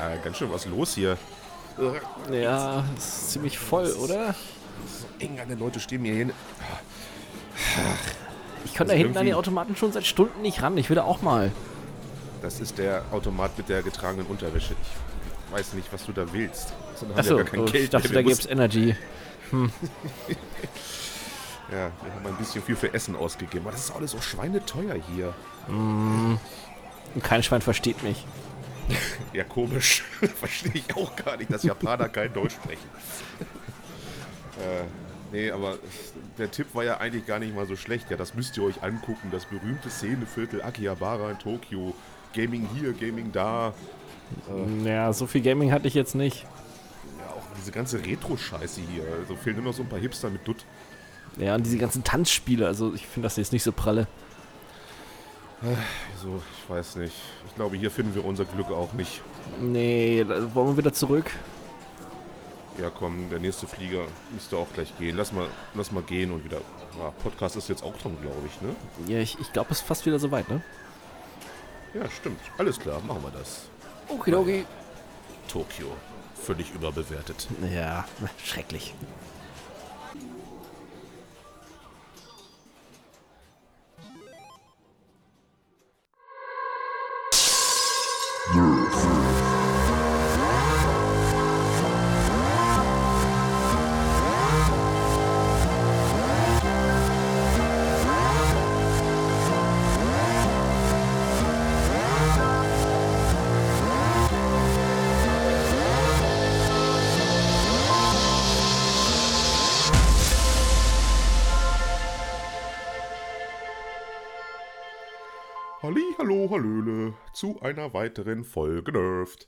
Ja, ganz schön was los hier. Ja, ist ziemlich voll, oder? So eng alle Leute stehen mir hin. Ich kann Also da hinten an den Automaten schon seit Stunden nicht ran. Ich will da auch mal. Das ist der Automat mit der getragenen Unterwäsche. Ich weiß nicht, was du da willst. Sondern Achso, ja oh, ich dachte, da Wir gibt's Energy. mussten- Ja, wir haben ein bisschen viel für Essen ausgegeben. Aber das ist alles so schweineteuer hier. Und kein Schwein versteht mich. Ja, komisch. Verstehe ich auch gar nicht, dass Japaner kein Deutsch sprechen. äh, nee, aber der Tipp war ja eigentlich gar nicht mal so schlecht. Ja, das müsst ihr euch angucken. Das berühmte Szeneviertel Akihabara in Tokio. Gaming hier, Gaming da. Ja, so viel Gaming hatte ich jetzt nicht. Ja, auch diese ganze Retro-Scheiße hier. Also fehlen nur noch so ein paar Hipster mit Dutt. Ja, und diese ganzen Tanzspiele. Also ich finde das jetzt nicht so pralle. So, ich weiß nicht. Ich glaube, hier finden wir unser Glück auch nicht. Nee, da wollen wir wieder zurück. Ja, komm, der nächste Flieger müsste auch gleich gehen. Lass mal, lass mal gehen und wieder. Ja, Podcast ist jetzt auch dran, glaube ich, ne? Ja, ich, ich glaube, es ist fast wieder soweit, ne? Ja, stimmt. Alles klar, machen wir das. Okidoki. Tokio. Völlig überbewertet. Ja, schrecklich. Zu einer weiteren Folge Nerft.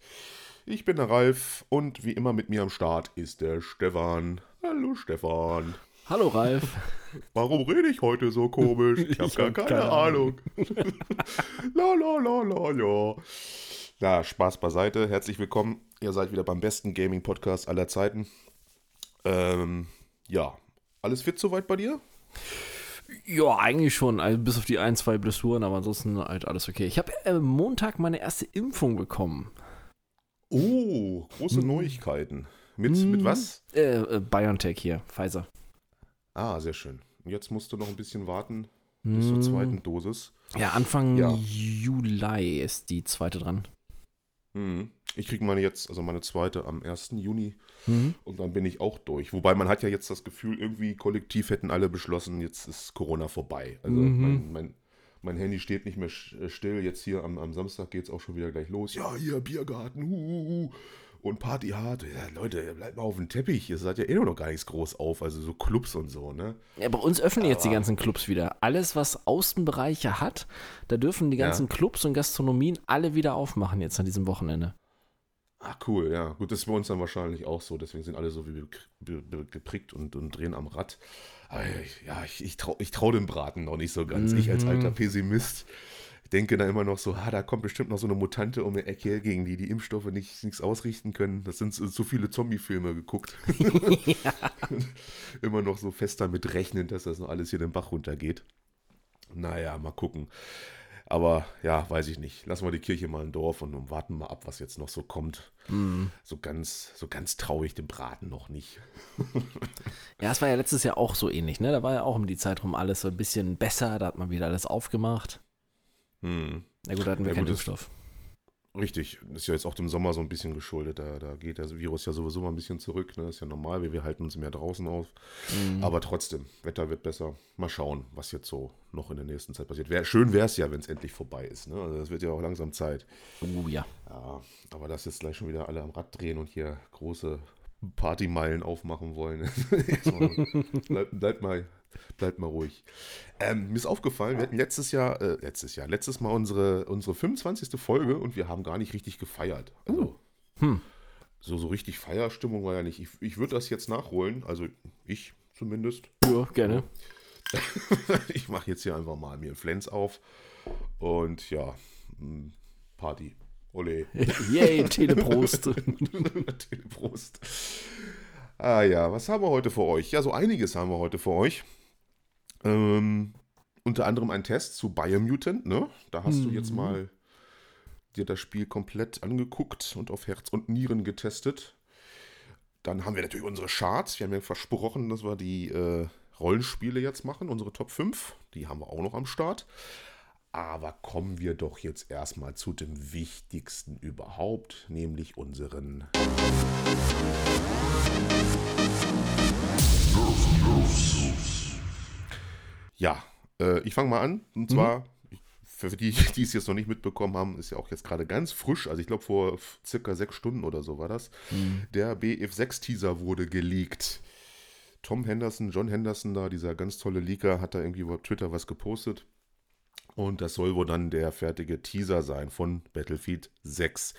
Ich bin der Ralf und wie immer mit mir am Start ist der Stefan. Hallo Stefan. Hallo Ralf. Warum rede ich heute so komisch? Ich habe gar hab keine, keine Ahnung. la la la la la. Na, Spaß beiseite. Herzlich willkommen. Ihr seid wieder beim besten Gaming-Podcast aller Zeiten. Ähm, ja. Alles fit soweit bei dir? Ja, eigentlich schon. Also bis auf die ein, zwei Blessuren, aber ansonsten halt alles okay. Ich habe äh, Montag meine erste Impfung bekommen. Oh, große Neuigkeiten. Mit, mit was? Äh, äh, BioNTech hier, Pfizer. Ah, sehr schön. Jetzt musst du noch ein bisschen warten bis zur zweiten Dosis. Ja, Anfang Ja. Juli ist die zweite dran. Mhm. Ich kriege meine jetzt, also meine zweite am 1. Juni Mhm. und dann bin ich auch durch. Wobei man hat ja jetzt das Gefühl, irgendwie kollektiv hätten alle beschlossen, jetzt ist Corona vorbei. Also Mhm. mein, mein, mein Handy steht nicht mehr äh, still. Jetzt hier am, am Samstag geht es auch schon wieder gleich los. Ja, hier Biergarten, huhuhu. Und Party hart. Ja, Leute, bleibt mal auf dem Teppich. Ihr seid ja eh noch gar nichts groß auf. Also so Clubs und so, ne? Ja, bei uns öffnen jetzt die Aber- ganzen Clubs wieder. Alles, was Außenbereiche hat, da dürfen die Ja. ganzen Clubs und Gastronomien alle wieder aufmachen jetzt an diesem Wochenende. Ah, cool, ja. Gut, das ist bei uns dann wahrscheinlich auch so. Deswegen sind alle so wie geprickt und, und drehen am Rad. Aber ich, ja, ich, ich traue ich trau dem Braten noch nicht so ganz. Ich als alter Pessimist denke da immer noch so, ah, da kommt bestimmt noch so eine Mutante um die Ecke, gegen die die Impfstoffe nicht, nichts ausrichten können. Das sind so so viele Zombie-Filme geguckt. immer noch so fest damit rechnen, dass das noch alles hier den Bach runtergeht. Naja, mal gucken. Aber ja, weiß ich nicht. Lassen wir die Kirche mal im Dorf und warten mal ab, was jetzt noch so kommt. So ganz, so ganz traue ich dem Braten noch nicht. Ja, es war ja letztes Jahr auch so ähnlich, ne? Da war ja auch um die Zeit rum alles so ein bisschen besser, da hat man wieder alles aufgemacht. Hm. Na gut, da hatten wir Ja, keinen gut, das- Impfstoff. Richtig, ist ja jetzt auch dem Sommer so ein bisschen geschuldet. Da, da geht der Virus ja sowieso mal ein bisschen zurück. Ne? Das ist ja normal, wir, wir halten uns mehr draußen auf. Mhm. Aber trotzdem, Wetter wird besser. Mal schauen, was jetzt so noch in der nächsten Zeit passiert. Wär, schön wäre es ja, wenn es endlich vorbei ist. Ne? Also das wird ja auch langsam Zeit. Oh ja. Ja, aber dass jetzt gleich schon wieder alle am Rad drehen und hier große Partymeilen aufmachen wollen. Bleibt, bleibt, mal, bleibt mal ruhig. Ähm, mir ist aufgefallen, wir hatten letztes Jahr, äh, letztes Jahr, letztes Mal unsere, unsere 25. Folge und wir haben gar nicht richtig gefeiert. Also, Hm. so, so richtig Feierstimmung war ja nicht. Ich, ich würde das jetzt nachholen, also ich zumindest. Ja, gerne. ich mache jetzt hier einfach mal mir einen Flens auf und ja, mh, Party. Ole. Yay, Teleprost. Teleprost. Ah ja, was haben wir heute für euch? Ja, so einiges haben wir heute für euch. Ähm, unter anderem ein Test zu Biomutant, ne? Da hast du jetzt mal dir das Spiel komplett angeguckt und auf Herz und Nieren getestet. Dann haben wir natürlich unsere Charts. Wir haben ja versprochen, dass wir die äh, Rollenspiele jetzt machen, unsere Top 5. Die haben wir auch noch am Start. Aber kommen wir doch jetzt erstmal zu dem Wichtigsten überhaupt, nämlich unseren Ja, äh, ich fange mal an. Und zwar, mhm. für die, die es jetzt noch nicht mitbekommen haben, ist ja auch jetzt gerade ganz frisch, also ich glaube vor circa sechs Stunden oder so war das, mhm. der BF6-Teaser wurde geleakt. Tom Henderson, John Henderson da, dieser ganz tolle Leaker, hat da irgendwie über Twitter was gepostet. Und das soll wohl dann der fertige Teaser sein von Battlefield 6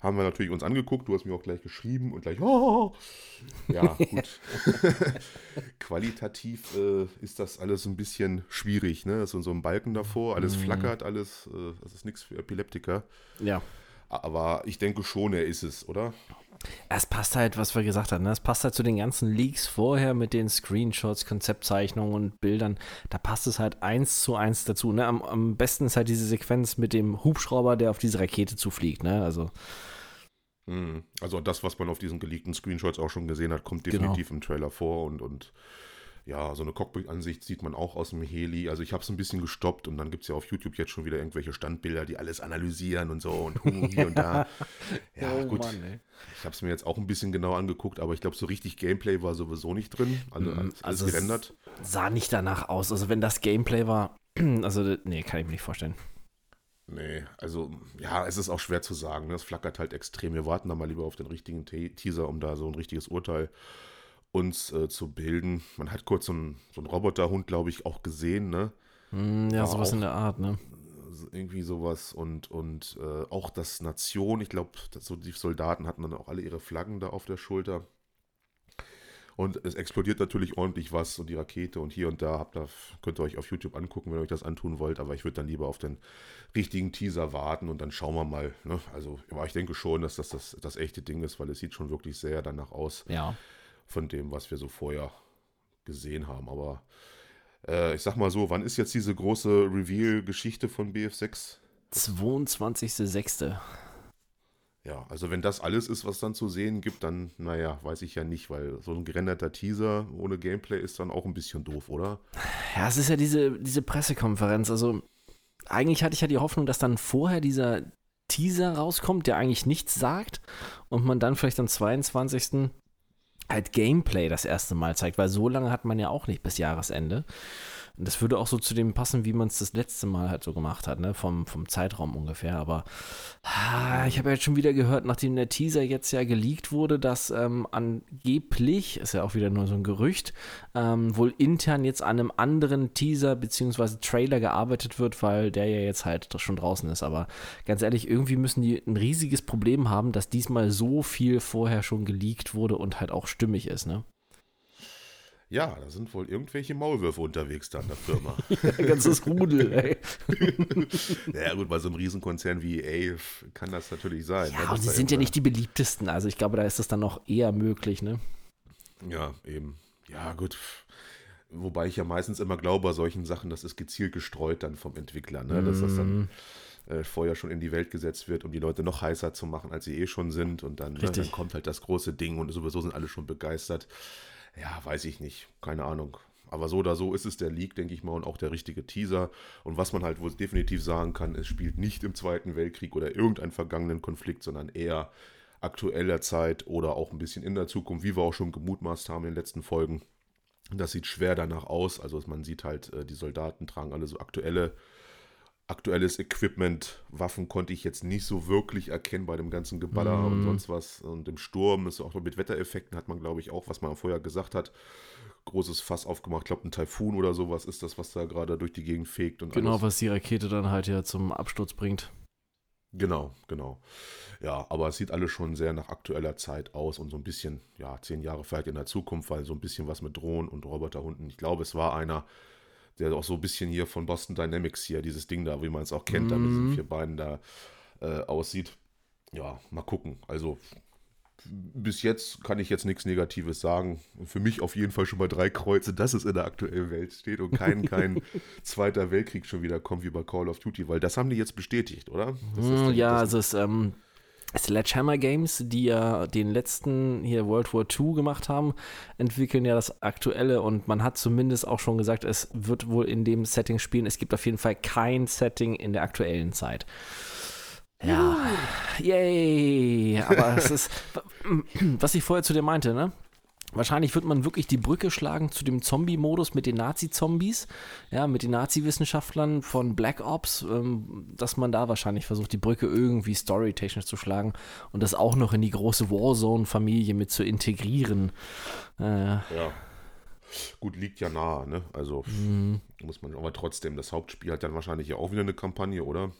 haben wir natürlich uns angeguckt. Du hast mir auch gleich geschrieben und gleich, oh, ja, gut. Qualitativ äh, ist das alles ein bisschen schwierig. Ne? So, so ein Balken davor, alles mhm. flackert, alles, äh, das ist nichts für Epileptiker. Ja. Aber ich denke schon, er ist es, oder? Es passt halt, was wir gesagt haben, ne? es passt halt zu den ganzen Leaks vorher mit den Screenshots, Konzeptzeichnungen und Bildern. Da passt es halt eins zu eins dazu. Ne? Am, am besten ist halt diese Sequenz mit dem Hubschrauber, der auf diese Rakete zufliegt. Ne? Also. Mhm. Also das, was man auf diesen geleakten Screenshots auch schon gesehen hat, kommt genau. definitiv genau. im Trailer vor und, und ja, so eine Cockpit-Ansicht sieht man auch aus dem Heli. Also ich habe es ein bisschen gestoppt und dann gibt es ja auf YouTube jetzt schon wieder irgendwelche Standbilder, die alles analysieren und so und hier und da. Ja, oh, gut. Mann, ich habe es mir jetzt auch ein bisschen genau angeguckt, aber ich glaube, so richtig Gameplay war sowieso nicht drin. Also mm, alles also gerendert. Sah nicht danach aus. Also wenn das Gameplay war, also nee, kann ich mir nicht vorstellen. Nee, also ja, es ist auch schwer zu sagen. Es flackert halt extrem. Wir warten da mal lieber auf den richtigen Teaser, um da so ein richtiges Urteil zu uns äh, zu bilden. Man hat kurz so einen, so einen Roboterhund, glaube ich, auch gesehen, ne? Mm, ja, War sowas auch, in der Art, ne? Irgendwie sowas und, und äh, auch das Nation, ich glaube, so die Soldaten hatten dann auch alle ihre Flaggen da auf der Schulter. Und es explodiert natürlich ordentlich was und die Rakete und hier und da habt ihr, könnt ihr euch auf YouTube angucken, wenn ihr euch das antun wollt. Aber ich würde dann lieber auf den richtigen Teaser warten und dann schauen wir mal. Ne? Also, aber ich denke schon, dass das, das das echte Ding ist, weil es sieht schon wirklich sehr danach aus. Ja von dem, was wir so vorher gesehen haben. Aber äh, ich sag mal so, wann ist jetzt diese große Reveal-Geschichte von BF6? 22.06. Ja, also wenn das alles ist, was dann zu sehen gibt, dann, naja, weiß ich ja nicht, weil so ein gerenderter Teaser ohne Gameplay ist dann auch ein bisschen doof, oder? Ja, es ist ja diese, diese Pressekonferenz. Also eigentlich hatte ich ja die Hoffnung, dass dann vorher dieser Teaser rauskommt, der eigentlich nichts sagt und man dann vielleicht am 22 halt Gameplay das erste Mal zeigt, weil so lange hat man ja auch nicht bis Jahresende. Das würde auch so zu dem passen, wie man es das letzte Mal halt so gemacht hat, ne? Vom, vom Zeitraum ungefähr. Aber ah, ich habe ja jetzt schon wieder gehört, nachdem der Teaser jetzt ja geleakt wurde, dass ähm, angeblich, ist ja auch wieder nur so ein Gerücht, ähm, wohl intern jetzt an einem anderen Teaser bzw. Trailer gearbeitet wird, weil der ja jetzt halt schon draußen ist. Aber ganz ehrlich, irgendwie müssen die ein riesiges Problem haben, dass diesmal so viel vorher schon geleakt wurde und halt auch stimmig ist, ne? Ja, da sind wohl irgendwelche Maulwürfe unterwegs da in der Firma. ja, ganzes Rudel, ey. ja, gut, bei so einem Riesenkonzern wie EA kann das natürlich sein. Ja, ne? und sie sind ja nicht die beliebtesten. Also ich glaube, da ist es dann noch eher möglich, ne? Ja, eben. Ja, gut. Wobei ich ja meistens immer glaube, bei solchen Sachen, das ist gezielt gestreut dann vom Entwickler, ne? Dass das dann mm. äh, vorher schon in die Welt gesetzt wird, um die Leute noch heißer zu machen, als sie eh schon sind. Und dann, ne, dann kommt halt das große Ding und sowieso sind alle schon begeistert. Ja, weiß ich nicht. Keine Ahnung. Aber so oder so ist es der Leak, denke ich mal, und auch der richtige Teaser. Und was man halt wohl definitiv sagen kann, es spielt nicht im Zweiten Weltkrieg oder irgendeinen vergangenen Konflikt, sondern eher aktueller Zeit oder auch ein bisschen in der Zukunft, wie wir auch schon gemutmaßt haben in den letzten Folgen. Das sieht schwer danach aus. Also man sieht halt, äh, die Soldaten tragen alle so aktuelle aktuelles Equipment, Waffen konnte ich jetzt nicht so wirklich erkennen bei dem ganzen Geballer mm. und sonst was. Und im Sturm ist auch mit Wettereffekten hat man, glaube ich, auch, was man vorher gesagt hat, großes Fass aufgemacht. Ich glaube, ein Taifun oder sowas ist das, was da gerade durch die Gegend fegt. Und genau, alles. was die Rakete dann halt ja zum Absturz bringt. Genau, genau. Ja, aber es sieht alles schon sehr nach aktueller Zeit aus und so ein bisschen, ja, zehn Jahre vielleicht in der Zukunft, weil so ein bisschen was mit Drohnen und Roboterhunden. Ich glaube, es war einer, der auch so ein bisschen hier von Boston Dynamics hier, dieses Ding da, wie man es auch kennt, mm. da mit diesen mhm. vier Beinen da äh, aussieht. Ja, mal gucken. Also bis jetzt kann ich jetzt nichts Negatives sagen. Für mich auf jeden Fall schon mal drei Kreuze, dass es in der aktuellen Welt steht und kein, kein Zweiter Weltkrieg schon wieder kommt wie bei Call of Duty, weil das haben die jetzt bestätigt, oder? Hm, ja, also es ähm, Sledgehammer Games, die ja den letzten hier World War II gemacht haben, entwickeln ja das aktuelle und man hat zumindest auch schon gesagt, es wird wohl in dem Setting spielen. Es gibt auf jeden Fall kein Setting in der aktuellen Zeit. Ja, yay! Aber es ist, was ich vorher zu dir meinte, ne? Wahrscheinlich wird man wirklich die Brücke schlagen zu dem Zombie-Modus mit den Nazi-Zombies, ja, mit den Nazi-Wissenschaftlern von Black Ops, ähm, dass man da wahrscheinlich versucht, die Brücke irgendwie storytechnisch zu schlagen und das auch noch in die große Warzone-Familie mit zu integrieren. Äh, ja. Gut, liegt ja nahe, ne? Also mhm. muss man, aber trotzdem, das Hauptspiel hat dann wahrscheinlich ja auch wieder eine Kampagne, oder?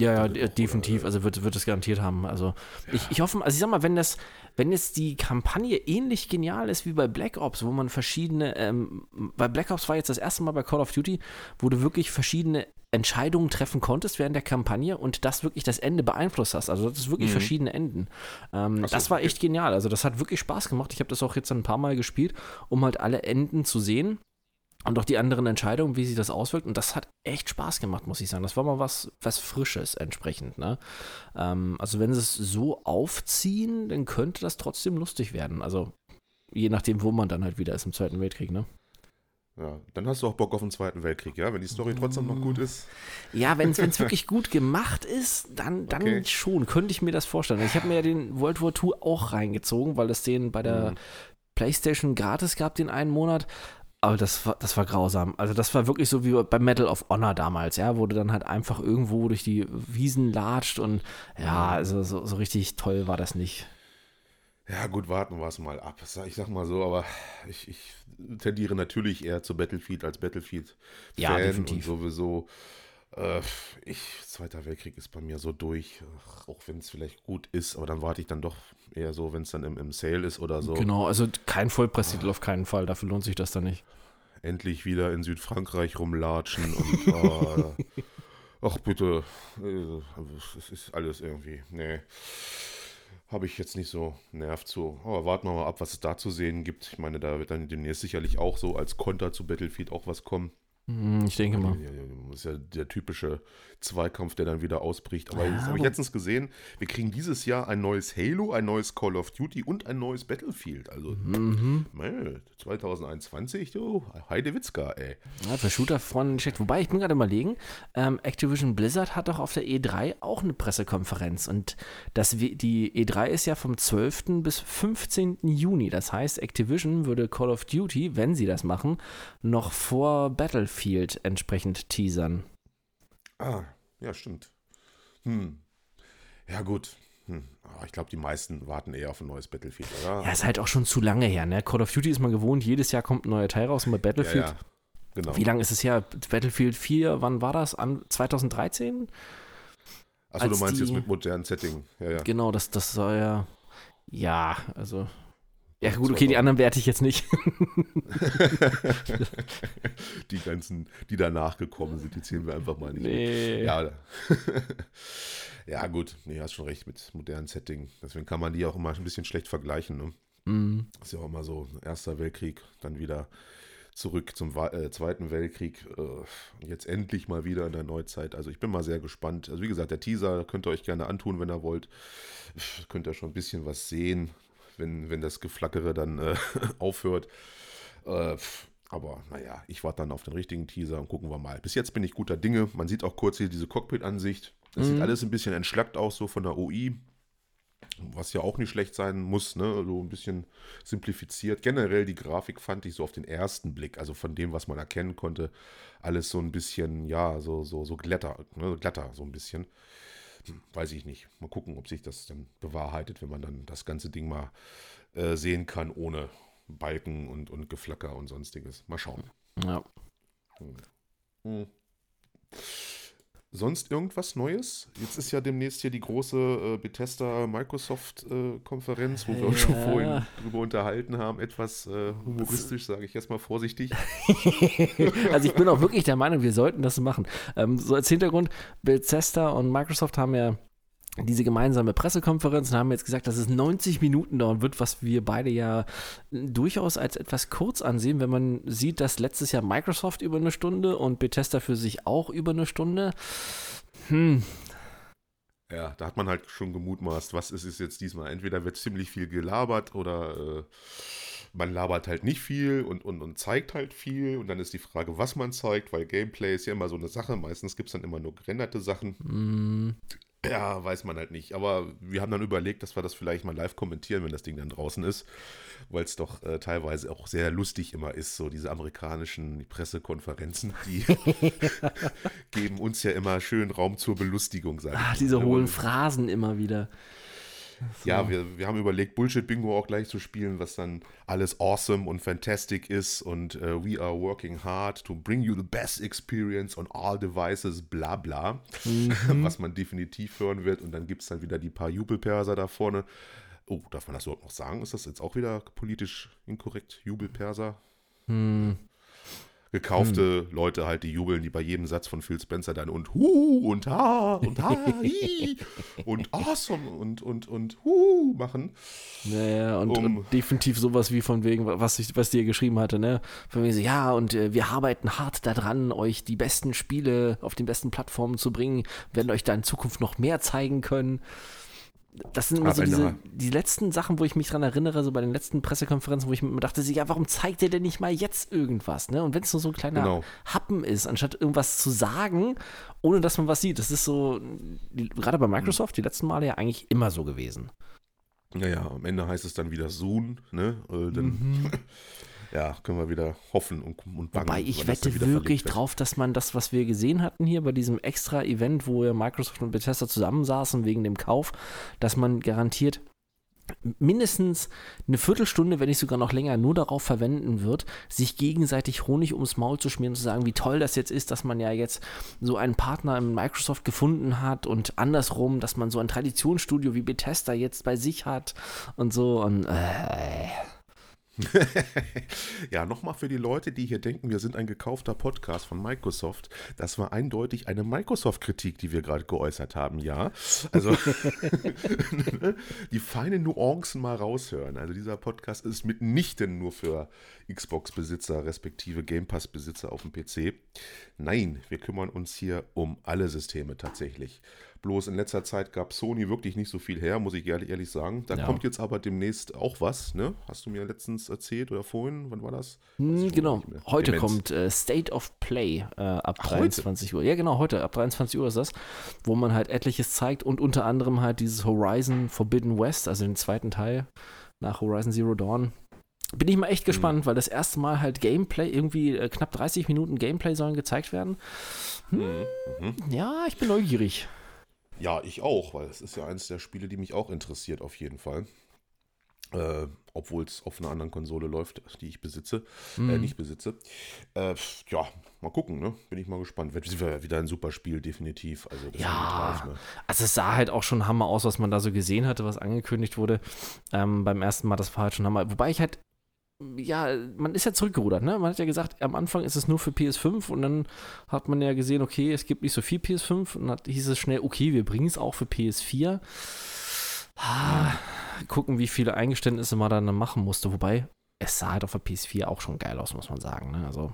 Ja, ja, definitiv. Also wird, wird es garantiert haben. Also ja. ich, ich hoffe, also ich sag mal, wenn das, wenn jetzt die Kampagne ähnlich genial ist wie bei Black Ops, wo man verschiedene, ähm, bei Black Ops war jetzt das erste Mal bei Call of Duty, wo du wirklich verschiedene Entscheidungen treffen konntest während der Kampagne und das wirklich das Ende beeinflusst hast. Also das ist wirklich mhm. verschiedene Enden. Ähm, so, das war echt genial. Also das hat wirklich Spaß gemacht. Ich habe das auch jetzt ein paar Mal gespielt, um halt alle Enden zu sehen und auch die anderen Entscheidungen, wie sich das auswirkt. Und das hat echt Spaß gemacht, muss ich sagen. Das war mal was, was Frisches entsprechend. Ne? Ähm, also wenn sie es so aufziehen, dann könnte das trotzdem lustig werden. Also je nachdem, wo man dann halt wieder ist im Zweiten Weltkrieg. Ne? Ja, dann hast du auch Bock auf den Zweiten Weltkrieg, ja? Wenn die Story trotzdem noch gut ist. Ja, wenn es wirklich gut gemacht ist, dann, dann okay. schon, könnte ich mir das vorstellen. Ich habe mir ja den World War II auch reingezogen, weil es den bei der mhm. PlayStation gratis gab, den einen Monat. Aber das war, das war grausam. Also das war wirklich so wie bei Medal of Honor damals, ja, wo du dann halt einfach irgendwo durch die Wiesen latscht und ja, also so, so richtig toll war das nicht. Ja, gut, warten wir es mal ab. Ich sag mal so, aber ich, ich tendiere natürlich eher zu Battlefield als Battlefield. Ja, definitiv. Und sowieso, äh, ich, Zweiter Weltkrieg ist bei mir so durch, auch wenn es vielleicht gut ist, aber dann warte ich dann doch eher so, wenn es dann im, im Sale ist oder so. Genau, also kein Vollpreistitel oh. auf keinen Fall, dafür lohnt sich das dann nicht. Endlich wieder in Südfrankreich rumlatschen und oh, ach bitte, äh, es ist alles irgendwie, nee, habe ich jetzt nicht so Nerv zu. Aber warten wir mal ab, was es da zu sehen gibt. Ich meine, da wird dann demnächst sicherlich auch so als Konter zu Battlefield auch was kommen. Hm, ich denke mal. Das ist ja der typische Zweikampf, der dann wieder ausbricht. Aber ja, das habe ich letztens gesehen, wir kriegen dieses Jahr ein neues Halo, ein neues Call of Duty und ein neues Battlefield. Also mhm. 2021, du, Heidewitzka, ey. Ja, für Shooter-Freunde nicht schlecht. Wobei, ich bin gerade überlegen, ähm, Activision Blizzard hat doch auf der E3 auch eine Pressekonferenz. Und das, die E3 ist ja vom 12. bis 15. Juni. Das heißt, Activision würde Call of Duty, wenn sie das machen, noch vor Battlefield entsprechend teasern. Ah, ja, stimmt. Hm. Ja, gut. Hm. Oh, ich glaube, die meisten warten eher auf ein neues Battlefield, oder? Ja, ist halt auch schon zu lange her, ne? Call of Duty ist man gewohnt, jedes Jahr kommt ein neuer Teil raus und bei Battlefield. Ja, ja. Genau. Wie lange ist es her? Battlefield 4, wann war das? An 2013? Achso, du meinst die, jetzt mit modernen Setting. Ja, ja. Genau, das, das soll ja. Ja, also ja, gut, okay, die anderen werte ich jetzt nicht. die ganzen, die danach gekommen sind, die zählen wir einfach mal nicht. Nee. Ja. ja, gut, nee, hast schon recht mit modernen Setting. Deswegen kann man die auch immer ein bisschen schlecht vergleichen. Ne? Mm. Ist ja auch immer so, Erster Weltkrieg, dann wieder zurück zum äh, Zweiten Weltkrieg. Äh, jetzt endlich mal wieder in der Neuzeit. Also ich bin mal sehr gespannt. Also wie gesagt, der Teaser könnt ihr euch gerne antun, wenn ihr wollt. Könnt ihr schon ein bisschen was sehen wenn, wenn das Geflackere dann äh, aufhört. Äh, aber naja, ich warte dann auf den richtigen Teaser und gucken wir mal. Bis jetzt bin ich guter Dinge. Man sieht auch kurz hier diese Cockpit-Ansicht. Das mhm. sieht alles ein bisschen entschlackt aus, so von der UI. Was ja auch nicht schlecht sein muss, ne? So ein bisschen simplifiziert. Generell die Grafik fand ich so auf den ersten Blick, also von dem, was man erkennen konnte, alles so ein bisschen, ja, so, so, so glatter, ne? glatter, so ein bisschen weiß ich nicht. Mal gucken, ob sich das dann bewahrheitet, wenn man dann das ganze Ding mal äh, sehen kann, ohne Balken und, und Geflacker und sonstiges. Mal schauen. Ja. Hm. Hm. Sonst irgendwas Neues? Jetzt ist ja demnächst hier die große äh, Bethesda-Microsoft-Konferenz, äh, wo wir uns schon vorhin drüber unterhalten haben. Etwas äh, humoristisch, sage ich erstmal vorsichtig. also ich bin auch wirklich der Meinung, wir sollten das machen. Ähm, so als Hintergrund, Bethesda und Microsoft haben ja diese gemeinsame Pressekonferenz und haben jetzt gesagt, dass es 90 Minuten dauern wird, was wir beide ja durchaus als etwas kurz ansehen, wenn man sieht, dass letztes Jahr Microsoft über eine Stunde und Bethesda für sich auch über eine Stunde. Hm. Ja, da hat man halt schon gemutmaßt, was ist es jetzt diesmal? Entweder wird ziemlich viel gelabert oder äh, man labert halt nicht viel und, und, und zeigt halt viel. Und dann ist die Frage, was man zeigt, weil Gameplay ist ja immer so eine Sache. Meistens gibt es dann immer nur gerenderte Sachen. Mm. Ja, weiß man halt nicht. Aber wir haben dann überlegt, dass wir das vielleicht mal live kommentieren, wenn das Ding dann draußen ist, weil es doch äh, teilweise auch sehr lustig immer ist, so diese amerikanischen Pressekonferenzen, die geben uns ja immer schön Raum zur Belustigung, sag Ach, diese hohlen Phrasen immer wieder. So. Ja, wir, wir haben überlegt, Bullshit-Bingo auch gleich zu spielen, was dann alles awesome und fantastic ist und uh, we are working hard to bring you the best experience on all devices, bla bla, mhm. was man definitiv hören wird. Und dann gibt es dann wieder die paar Jubelperser da vorne. Oh, darf man das überhaupt noch sagen? Ist das jetzt auch wieder politisch inkorrekt? Jubelperser? Hm gekaufte hm. Leute halt, die jubeln, die bei jedem Satz von Phil Spencer dann und hu und ha und ha hi und awesome und und und hu machen. Naja, und, um, und, definitiv sowas wie von wegen, was ich, was dir geschrieben hatte, ne? Von wegen so, ja, und äh, wir arbeiten hart daran, euch die besten Spiele auf den besten Plattformen zu bringen, werden euch da in Zukunft noch mehr zeigen können das sind immer so diese, die letzten Sachen, wo ich mich dran erinnere, so bei den letzten Pressekonferenzen, wo ich mir dachte, ja, warum zeigt ihr denn nicht mal jetzt irgendwas? Ne? Und wenn es nur so ein kleiner genau. Happen ist, anstatt irgendwas zu sagen, ohne dass man was sieht. Das ist so, die, gerade bei Microsoft, die letzten Male ja eigentlich immer so gewesen. Naja, am Ende heißt es dann wieder Soon, ne? Äh, dann mhm. ja, können wir wieder hoffen und, und bangen. Wobei ich wette wirklich drauf, dass man das, was wir gesehen hatten hier bei diesem extra Event, wo ja Microsoft und Bethesda zusammensaßen wegen dem Kauf, dass man garantiert mindestens eine Viertelstunde, wenn nicht sogar noch länger, nur darauf verwenden wird, sich gegenseitig Honig ums Maul zu schmieren und zu sagen, wie toll das jetzt ist, dass man ja jetzt so einen Partner in Microsoft gefunden hat und andersrum, dass man so ein Traditionsstudio wie Bethesda jetzt bei sich hat und so und äh, ja, nochmal für die Leute, die hier denken, wir sind ein gekaufter Podcast von Microsoft. Das war eindeutig eine Microsoft-Kritik, die wir gerade geäußert haben, ja. Also die feinen Nuancen mal raushören. Also dieser Podcast ist mitnichten nur für Xbox-Besitzer respektive Game Pass-Besitzer auf dem PC. Nein, wir kümmern uns hier um alle Systeme tatsächlich. Bloß in letzter Zeit gab Sony wirklich nicht so viel her, muss ich ehrlich, ehrlich sagen. Da ja. kommt jetzt aber demnächst auch was, ne? Hast du mir letztens erzählt oder vorhin? Wann war das? Hm, genau. Heute Demenz. kommt äh, State of Play äh, ab Ach, 23 heute? Uhr. Ja, genau, heute. Ab 23 Uhr ist das, wo man halt etliches zeigt und unter anderem halt dieses Horizon Forbidden West, also den zweiten Teil nach Horizon Zero Dawn. Bin ich mal echt hm. gespannt, mhm. weil das erste Mal halt Gameplay, irgendwie äh, knapp 30 Minuten Gameplay sollen gezeigt werden. Hm, mhm. Ja, ich bin neugierig. Ja, ich auch, weil es ist ja eines der Spiele, die mich auch interessiert, auf jeden Fall. Äh, Obwohl es auf einer anderen Konsole läuft, die ich besitze, äh, mhm. äh, nicht besitze. Äh, ja, mal gucken, ne? Bin ich mal gespannt. Wird wieder ein super Spiel, definitiv. Also, ja, drauf, ne? also es sah halt auch schon Hammer aus, was man da so gesehen hatte, was angekündigt wurde. Ähm, beim ersten Mal, das war halt schon Hammer. Wobei ich halt ja, man ist ja zurückgerudert, ne? Man hat ja gesagt, am Anfang ist es nur für PS5 und dann hat man ja gesehen, okay, es gibt nicht so viel PS5 und dann hieß es schnell, okay, wir bringen es auch für PS4. Ah, gucken, wie viele Eingeständnisse man dann machen musste, wobei es sah halt auf der PS4 auch schon geil aus, muss man sagen, ne? Also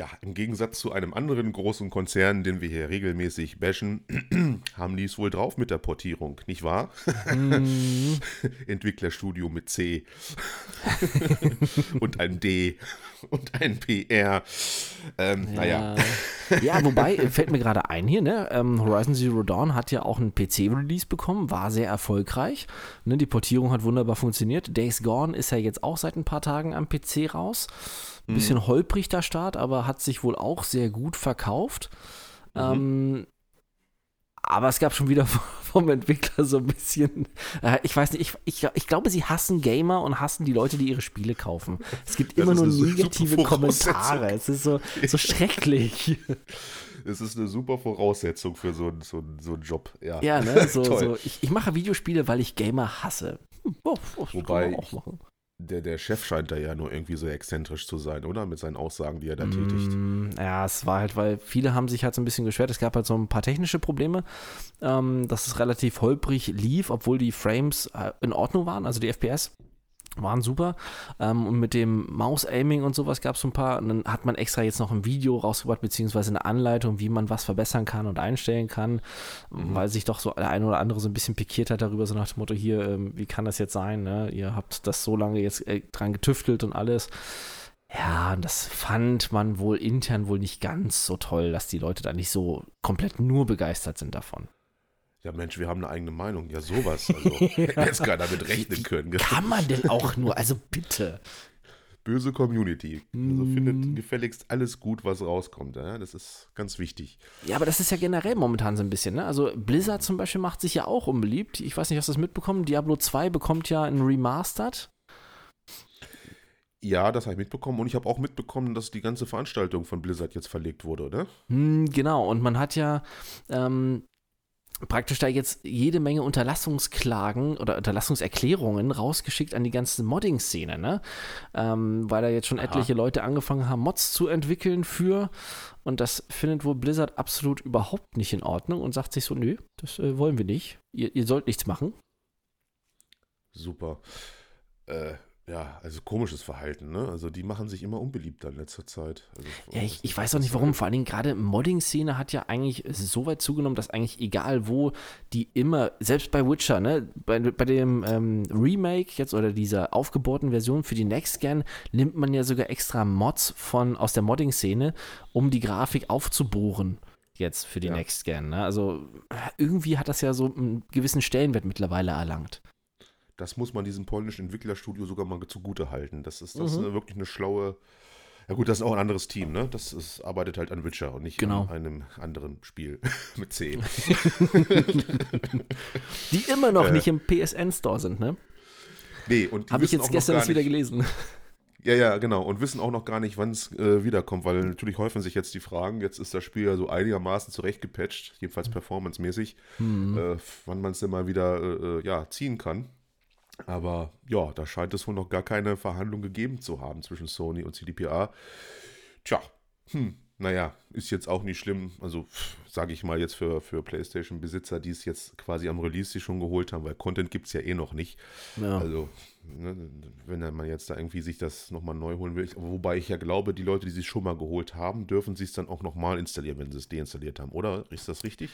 ja, im Gegensatz zu einem anderen großen Konzern, den wir hier regelmäßig bashen, haben die es wohl drauf mit der Portierung, nicht wahr? Mm. Entwicklerstudio mit C und ein D und ein PR. Ähm, ja. Naja. ja, wobei, fällt mir gerade ein hier, ne? Ähm, Horizon Zero Dawn hat ja auch einen PC-Release bekommen, war sehr erfolgreich. Ne? Die Portierung hat wunderbar funktioniert. Days Gone ist ja jetzt auch seit ein paar Tagen am PC raus. Ein bisschen mhm. holprig der Start, aber hat sich wohl auch sehr gut verkauft. Mhm. Ähm, aber es gab schon wieder vom Entwickler so ein bisschen, äh, ich weiß nicht, ich, ich, ich glaube, sie hassen Gamer und hassen die Leute, die ihre Spiele kaufen. Es gibt immer nur negative Kommentare. Es ist so, so schrecklich. Es ist eine super Voraussetzung für so, so, so einen Job. Ja, ja ne? so, so ich, ich, mache Videospiele, weil ich Gamer hasse. Hm, oh, oh, Wobei, ich, der, der Chef scheint da ja nur irgendwie so exzentrisch zu sein, oder? Mit seinen Aussagen, die er da tätigt. Mm, ja, es war halt, weil viele haben sich halt so ein bisschen geschwert. Es gab halt so ein paar technische Probleme, ähm, dass es relativ holprig lief, obwohl die Frames äh, in Ordnung waren, also die FPS waren super. Ähm, und mit dem Maus-Aiming und sowas gab es so ein paar. Und dann hat man extra jetzt noch ein Video rausgebracht, beziehungsweise eine Anleitung, wie man was verbessern kann und einstellen kann, mhm. weil sich doch so der eine oder andere so ein bisschen pikiert hat darüber, so nach dem Motto, hier, ähm, wie kann das jetzt sein? Ne? Ihr habt das so lange jetzt äh, dran getüftelt und alles. Ja, und das fand man wohl intern wohl nicht ganz so toll, dass die Leute da nicht so komplett nur begeistert sind davon. Ja, Mensch, wir haben eine eigene Meinung. Ja, sowas. Also, hätte jetzt keiner damit rechnen können. Kann man denn auch nur? Also bitte. Böse Community. Also findet mm. gefälligst alles gut, was rauskommt. Ja? Das ist ganz wichtig. Ja, aber das ist ja generell momentan so ein bisschen. Ne? Also Blizzard zum Beispiel macht sich ja auch unbeliebt. Ich weiß nicht, hast du das mitbekommen? Diablo 2 bekommt ja ein Remastered. Ja, das habe ich mitbekommen und ich habe auch mitbekommen, dass die ganze Veranstaltung von Blizzard jetzt verlegt wurde, oder? Hm, genau, und man hat ja ähm, praktisch da jetzt jede Menge Unterlassungsklagen oder Unterlassungserklärungen rausgeschickt an die ganze Modding-Szene, ne? Ähm, weil da jetzt schon Aha. etliche Leute angefangen haben, Mods zu entwickeln für. Und das findet wohl Blizzard absolut überhaupt nicht in Ordnung und sagt sich so, nö, das äh, wollen wir nicht. Ihr, ihr sollt nichts machen. Super. Äh, ja, also komisches Verhalten, ne? Also die machen sich immer unbeliebter in letzter Zeit. Also, ja, ich, ich weiß auch nicht warum. Vor allen Dingen gerade Modding-Szene hat ja eigentlich so weit zugenommen, dass eigentlich egal wo, die immer, selbst bei Witcher, ne, bei, bei dem ähm, Remake jetzt oder dieser aufgebohrten Version für die Next Gen nimmt man ja sogar extra Mods von aus der Modding-Szene, um die Grafik aufzubohren jetzt für die ja. Next Gen. Ne? Also irgendwie hat das ja so einen gewissen Stellenwert mittlerweile erlangt das muss man diesem polnischen Entwicklerstudio sogar mal zugute halten. Das ist, das mhm. ist wirklich eine schlaue. Ja gut, das ist auch ein anderes Team, ne? Das ist, arbeitet halt an Witcher und nicht genau. an einem anderen Spiel mit C. die immer noch äh, nicht im PSN-Store sind, ne? Nee, und Habe ich jetzt gestern erst wieder gelesen. Ja, ja, genau. Und wissen auch noch gar nicht, wann es äh, wiederkommt, weil natürlich häufen sich jetzt die Fragen. Jetzt ist das Spiel ja so einigermaßen zurechtgepatcht, jedenfalls mhm. performancemäßig, mhm. äh, wann man es denn mal wieder äh, äh, ja, ziehen kann. Aber ja, da scheint es wohl noch gar keine Verhandlung gegeben zu haben zwischen Sony und CDPA. Tja, hm, naja, ist jetzt auch nicht schlimm. Also, sage ich mal jetzt für, für PlayStation-Besitzer, die es jetzt quasi am Release sich schon geholt haben, weil Content gibt es ja eh noch nicht. Ja. Also, ne, wenn man jetzt da irgendwie sich das nochmal neu holen will. Wobei ich ja glaube, die Leute, die sich schon mal geholt haben, dürfen sich es dann auch nochmal installieren, wenn sie es deinstalliert haben, oder? Ist das richtig?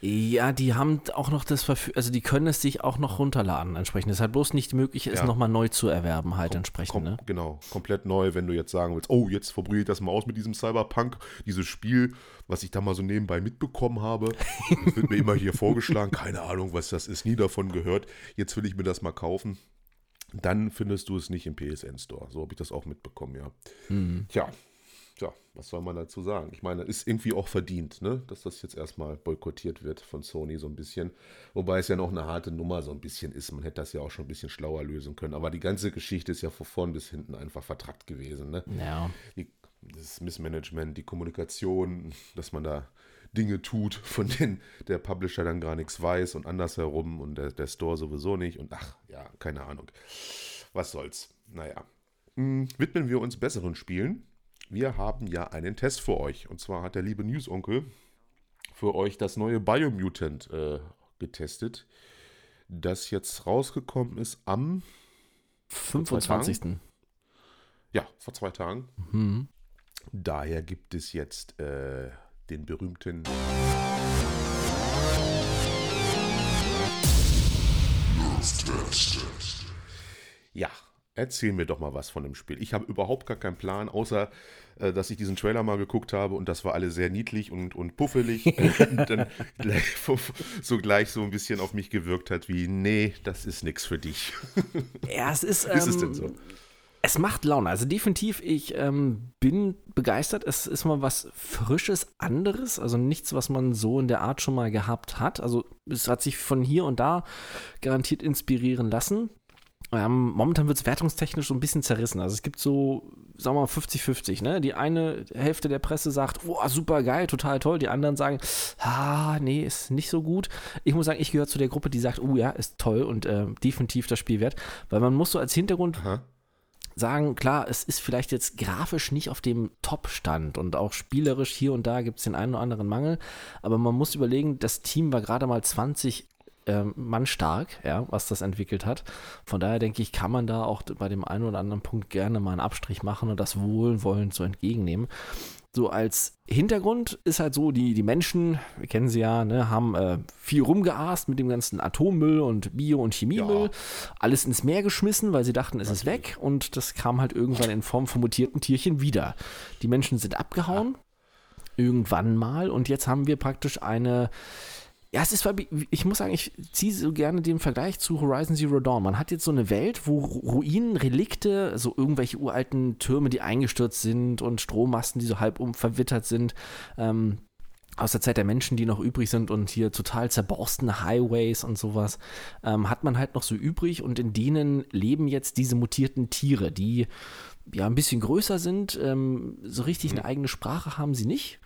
Ja, die haben auch noch das Verfügung, also die können es sich auch noch runterladen entsprechend. Es ist halt bloß nicht möglich, es ja. nochmal neu zu erwerben, halt kom entsprechend. Kom ne? Genau, komplett neu, wenn du jetzt sagen willst, oh, jetzt probiere ich das mal aus mit diesem Cyberpunk, dieses Spiel, was ich da mal so nebenbei mitbekommen habe. Das wird mir immer hier vorgeschlagen, keine Ahnung, was das ist, nie davon gehört. Jetzt will ich mir das mal kaufen dann findest du es nicht im PSN Store. So habe ich das auch mitbekommen, ja. Mhm. Tja, tja, was soll man dazu sagen? Ich meine, ist irgendwie auch verdient, ne? dass das jetzt erstmal boykottiert wird von Sony so ein bisschen. Wobei es ja noch eine harte Nummer so ein bisschen ist. Man hätte das ja auch schon ein bisschen schlauer lösen können. Aber die ganze Geschichte ist ja von vorn bis hinten einfach vertrackt gewesen. Ne? Ja. Die, das Missmanagement, die Kommunikation, dass man da Dinge tut, von denen der Publisher dann gar nichts weiß und andersherum und der, der Store sowieso nicht und ach, ja, keine Ahnung. Was soll's. Naja. Hm, widmen wir uns besseren Spielen. Wir haben ja einen Test für euch. Und zwar hat der liebe News-Onkel für euch das neue Biomutant äh, getestet, das jetzt rausgekommen ist am 25. Ja, vor zwei Tagen. Mhm. Daher gibt es jetzt äh, den berühmten Ja, erzähl mir doch mal was von dem Spiel. Ich habe überhaupt gar keinen Plan, außer äh, dass ich diesen Trailer mal geguckt habe und das war alles sehr niedlich und, und puffelig und dann gleich, so gleich so ein bisschen auf mich gewirkt hat wie, nee, das ist nichts für dich. Ja, es ist. ist es denn ähm, so? Es macht Laune. Also definitiv, ich ähm, bin begeistert. Es ist mal was Frisches, anderes. Also nichts, was man so in der Art schon mal gehabt hat. Also es hat sich von hier und da garantiert inspirieren lassen. Ähm, momentan wird es wertungstechnisch so ein bisschen zerrissen. Also es gibt so, sagen wir mal, 50-50. Ne? Die eine Hälfte der Presse sagt, oh, super geil, total toll. Die anderen sagen, ah, nee, ist nicht so gut. Ich muss sagen, ich gehöre zu der Gruppe, die sagt, oh ja, ist toll und äh, definitiv das Spiel wert. Weil man muss so als Hintergrund Aha sagen, klar, es ist vielleicht jetzt grafisch nicht auf dem Top-Stand und auch spielerisch hier und da gibt es den einen oder anderen Mangel, aber man muss überlegen, das Team war gerade mal 20 ähm, Mann stark, ja, was das entwickelt hat. Von daher denke ich, kann man da auch bei dem einen oder anderen Punkt gerne mal einen Abstrich machen und das wohlwollend so entgegennehmen. So als Hintergrund ist halt so, die, die Menschen, wir kennen sie ja, ne, haben äh, viel rumgeast mit dem ganzen Atommüll und Bio- und Chemiemüll, ja. alles ins Meer geschmissen, weil sie dachten, es ist weg und das kam halt irgendwann in Form von mutierten Tierchen wieder. Die Menschen sind abgehauen, ja. irgendwann mal und jetzt haben wir praktisch eine ja, es ist, ich muss sagen, ich ziehe so gerne den Vergleich zu Horizon Zero Dawn. Man hat jetzt so eine Welt, wo Ruinen, Relikte, so irgendwelche uralten Türme, die eingestürzt sind und Strommasten, die so halb um verwittert sind, ähm, aus der Zeit der Menschen, die noch übrig sind und hier total zerborstene Highways und sowas, ähm, hat man halt noch so übrig und in denen leben jetzt diese mutierten Tiere, die ja ein bisschen größer sind, ähm, so richtig eine mhm. eigene Sprache haben sie nicht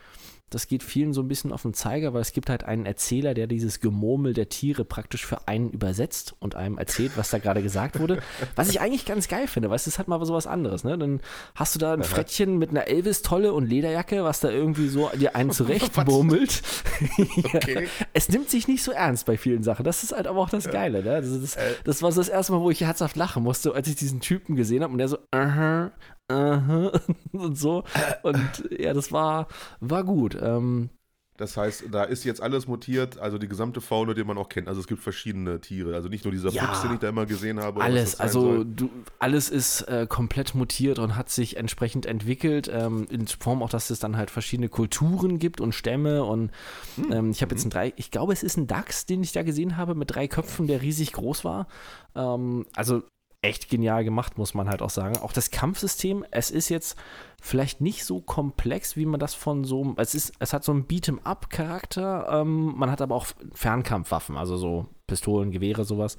das geht vielen so ein bisschen auf den Zeiger, weil es gibt halt einen Erzähler, der dieses Gemurmel der Tiere praktisch für einen übersetzt und einem erzählt, was da gerade gesagt wurde. Was ich eigentlich ganz geil finde, weil es ist halt mal so was anderes. Ne? Dann hast du da ein. Frettchen mit einer Elvis-Tolle und Lederjacke, was da irgendwie so dir einen zurechtmurmelt. okay. Es nimmt sich nicht so ernst bei vielen Sachen. Das ist halt aber auch das Geile. Ne? Das, das, äh. das, war so das erste Mal, wo ich herzhaft lachen musste, als ich diesen Typen gesehen habe und der so, aha, aha, und so. Und ja, das war, war gut. Ähm, das heißt, da ist jetzt alles mutiert, also die gesamte Fauna, die man auch kennt. Also es gibt verschiedene Tiere, also nicht nur dieser ja, Fuchs, den ich da immer gesehen habe. Alles, also du, alles ist äh, komplett mutiert und hat sich entsprechend entwickelt, ähm, in Form auch, dass es dann halt verschiedene Kulturen gibt und Stämme und hm. ähm, ich habe jetzt hm. ein drei, ich glaube, es ist ein Dachs, den ich da gesehen habe mit drei Köpfen, der riesig groß war. Ähm, also echt genial gemacht, muss man halt auch sagen. Auch das Kampfsystem, es ist jetzt vielleicht nicht so komplex, wie man das von so es ist, es hat so einen Beat'em-up-Charakter, ähm, man hat aber auch Fernkampfwaffen, also so Pistolen, Gewehre, sowas.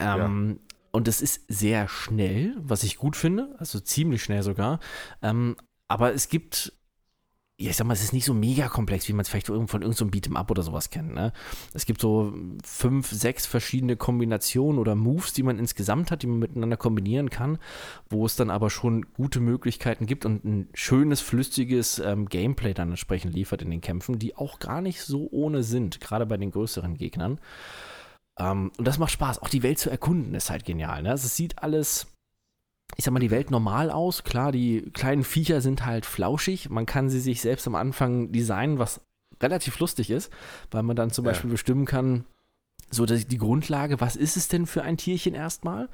Ähm, ja. Und es ist sehr schnell, was ich gut finde, also ziemlich schnell sogar. Ähm, aber es gibt ja, ich sag mal, es ist nicht so mega komplex, wie man es vielleicht von irgendeinem Beat'em-up oder sowas kennt. Ne? Es gibt so fünf, sechs verschiedene Kombinationen oder Moves, die man insgesamt hat, die man miteinander kombinieren kann, wo es dann aber schon gute Möglichkeiten gibt und ein schönes, flüssiges ähm, Gameplay dann entsprechend liefert in den Kämpfen, die auch gar nicht so ohne sind, gerade bei den größeren Gegnern. Ähm, und das macht Spaß. Auch die Welt zu erkunden ist halt genial. Ne? Also es sieht alles ich sag mal, die Welt normal aus. Klar, die kleinen Viecher sind halt flauschig. Man kann sie sich selbst am Anfang designen, was relativ lustig ist, weil man dann zum ja. Beispiel bestimmen kann, so die Grundlage, was ist es denn für ein Tierchen erstmal?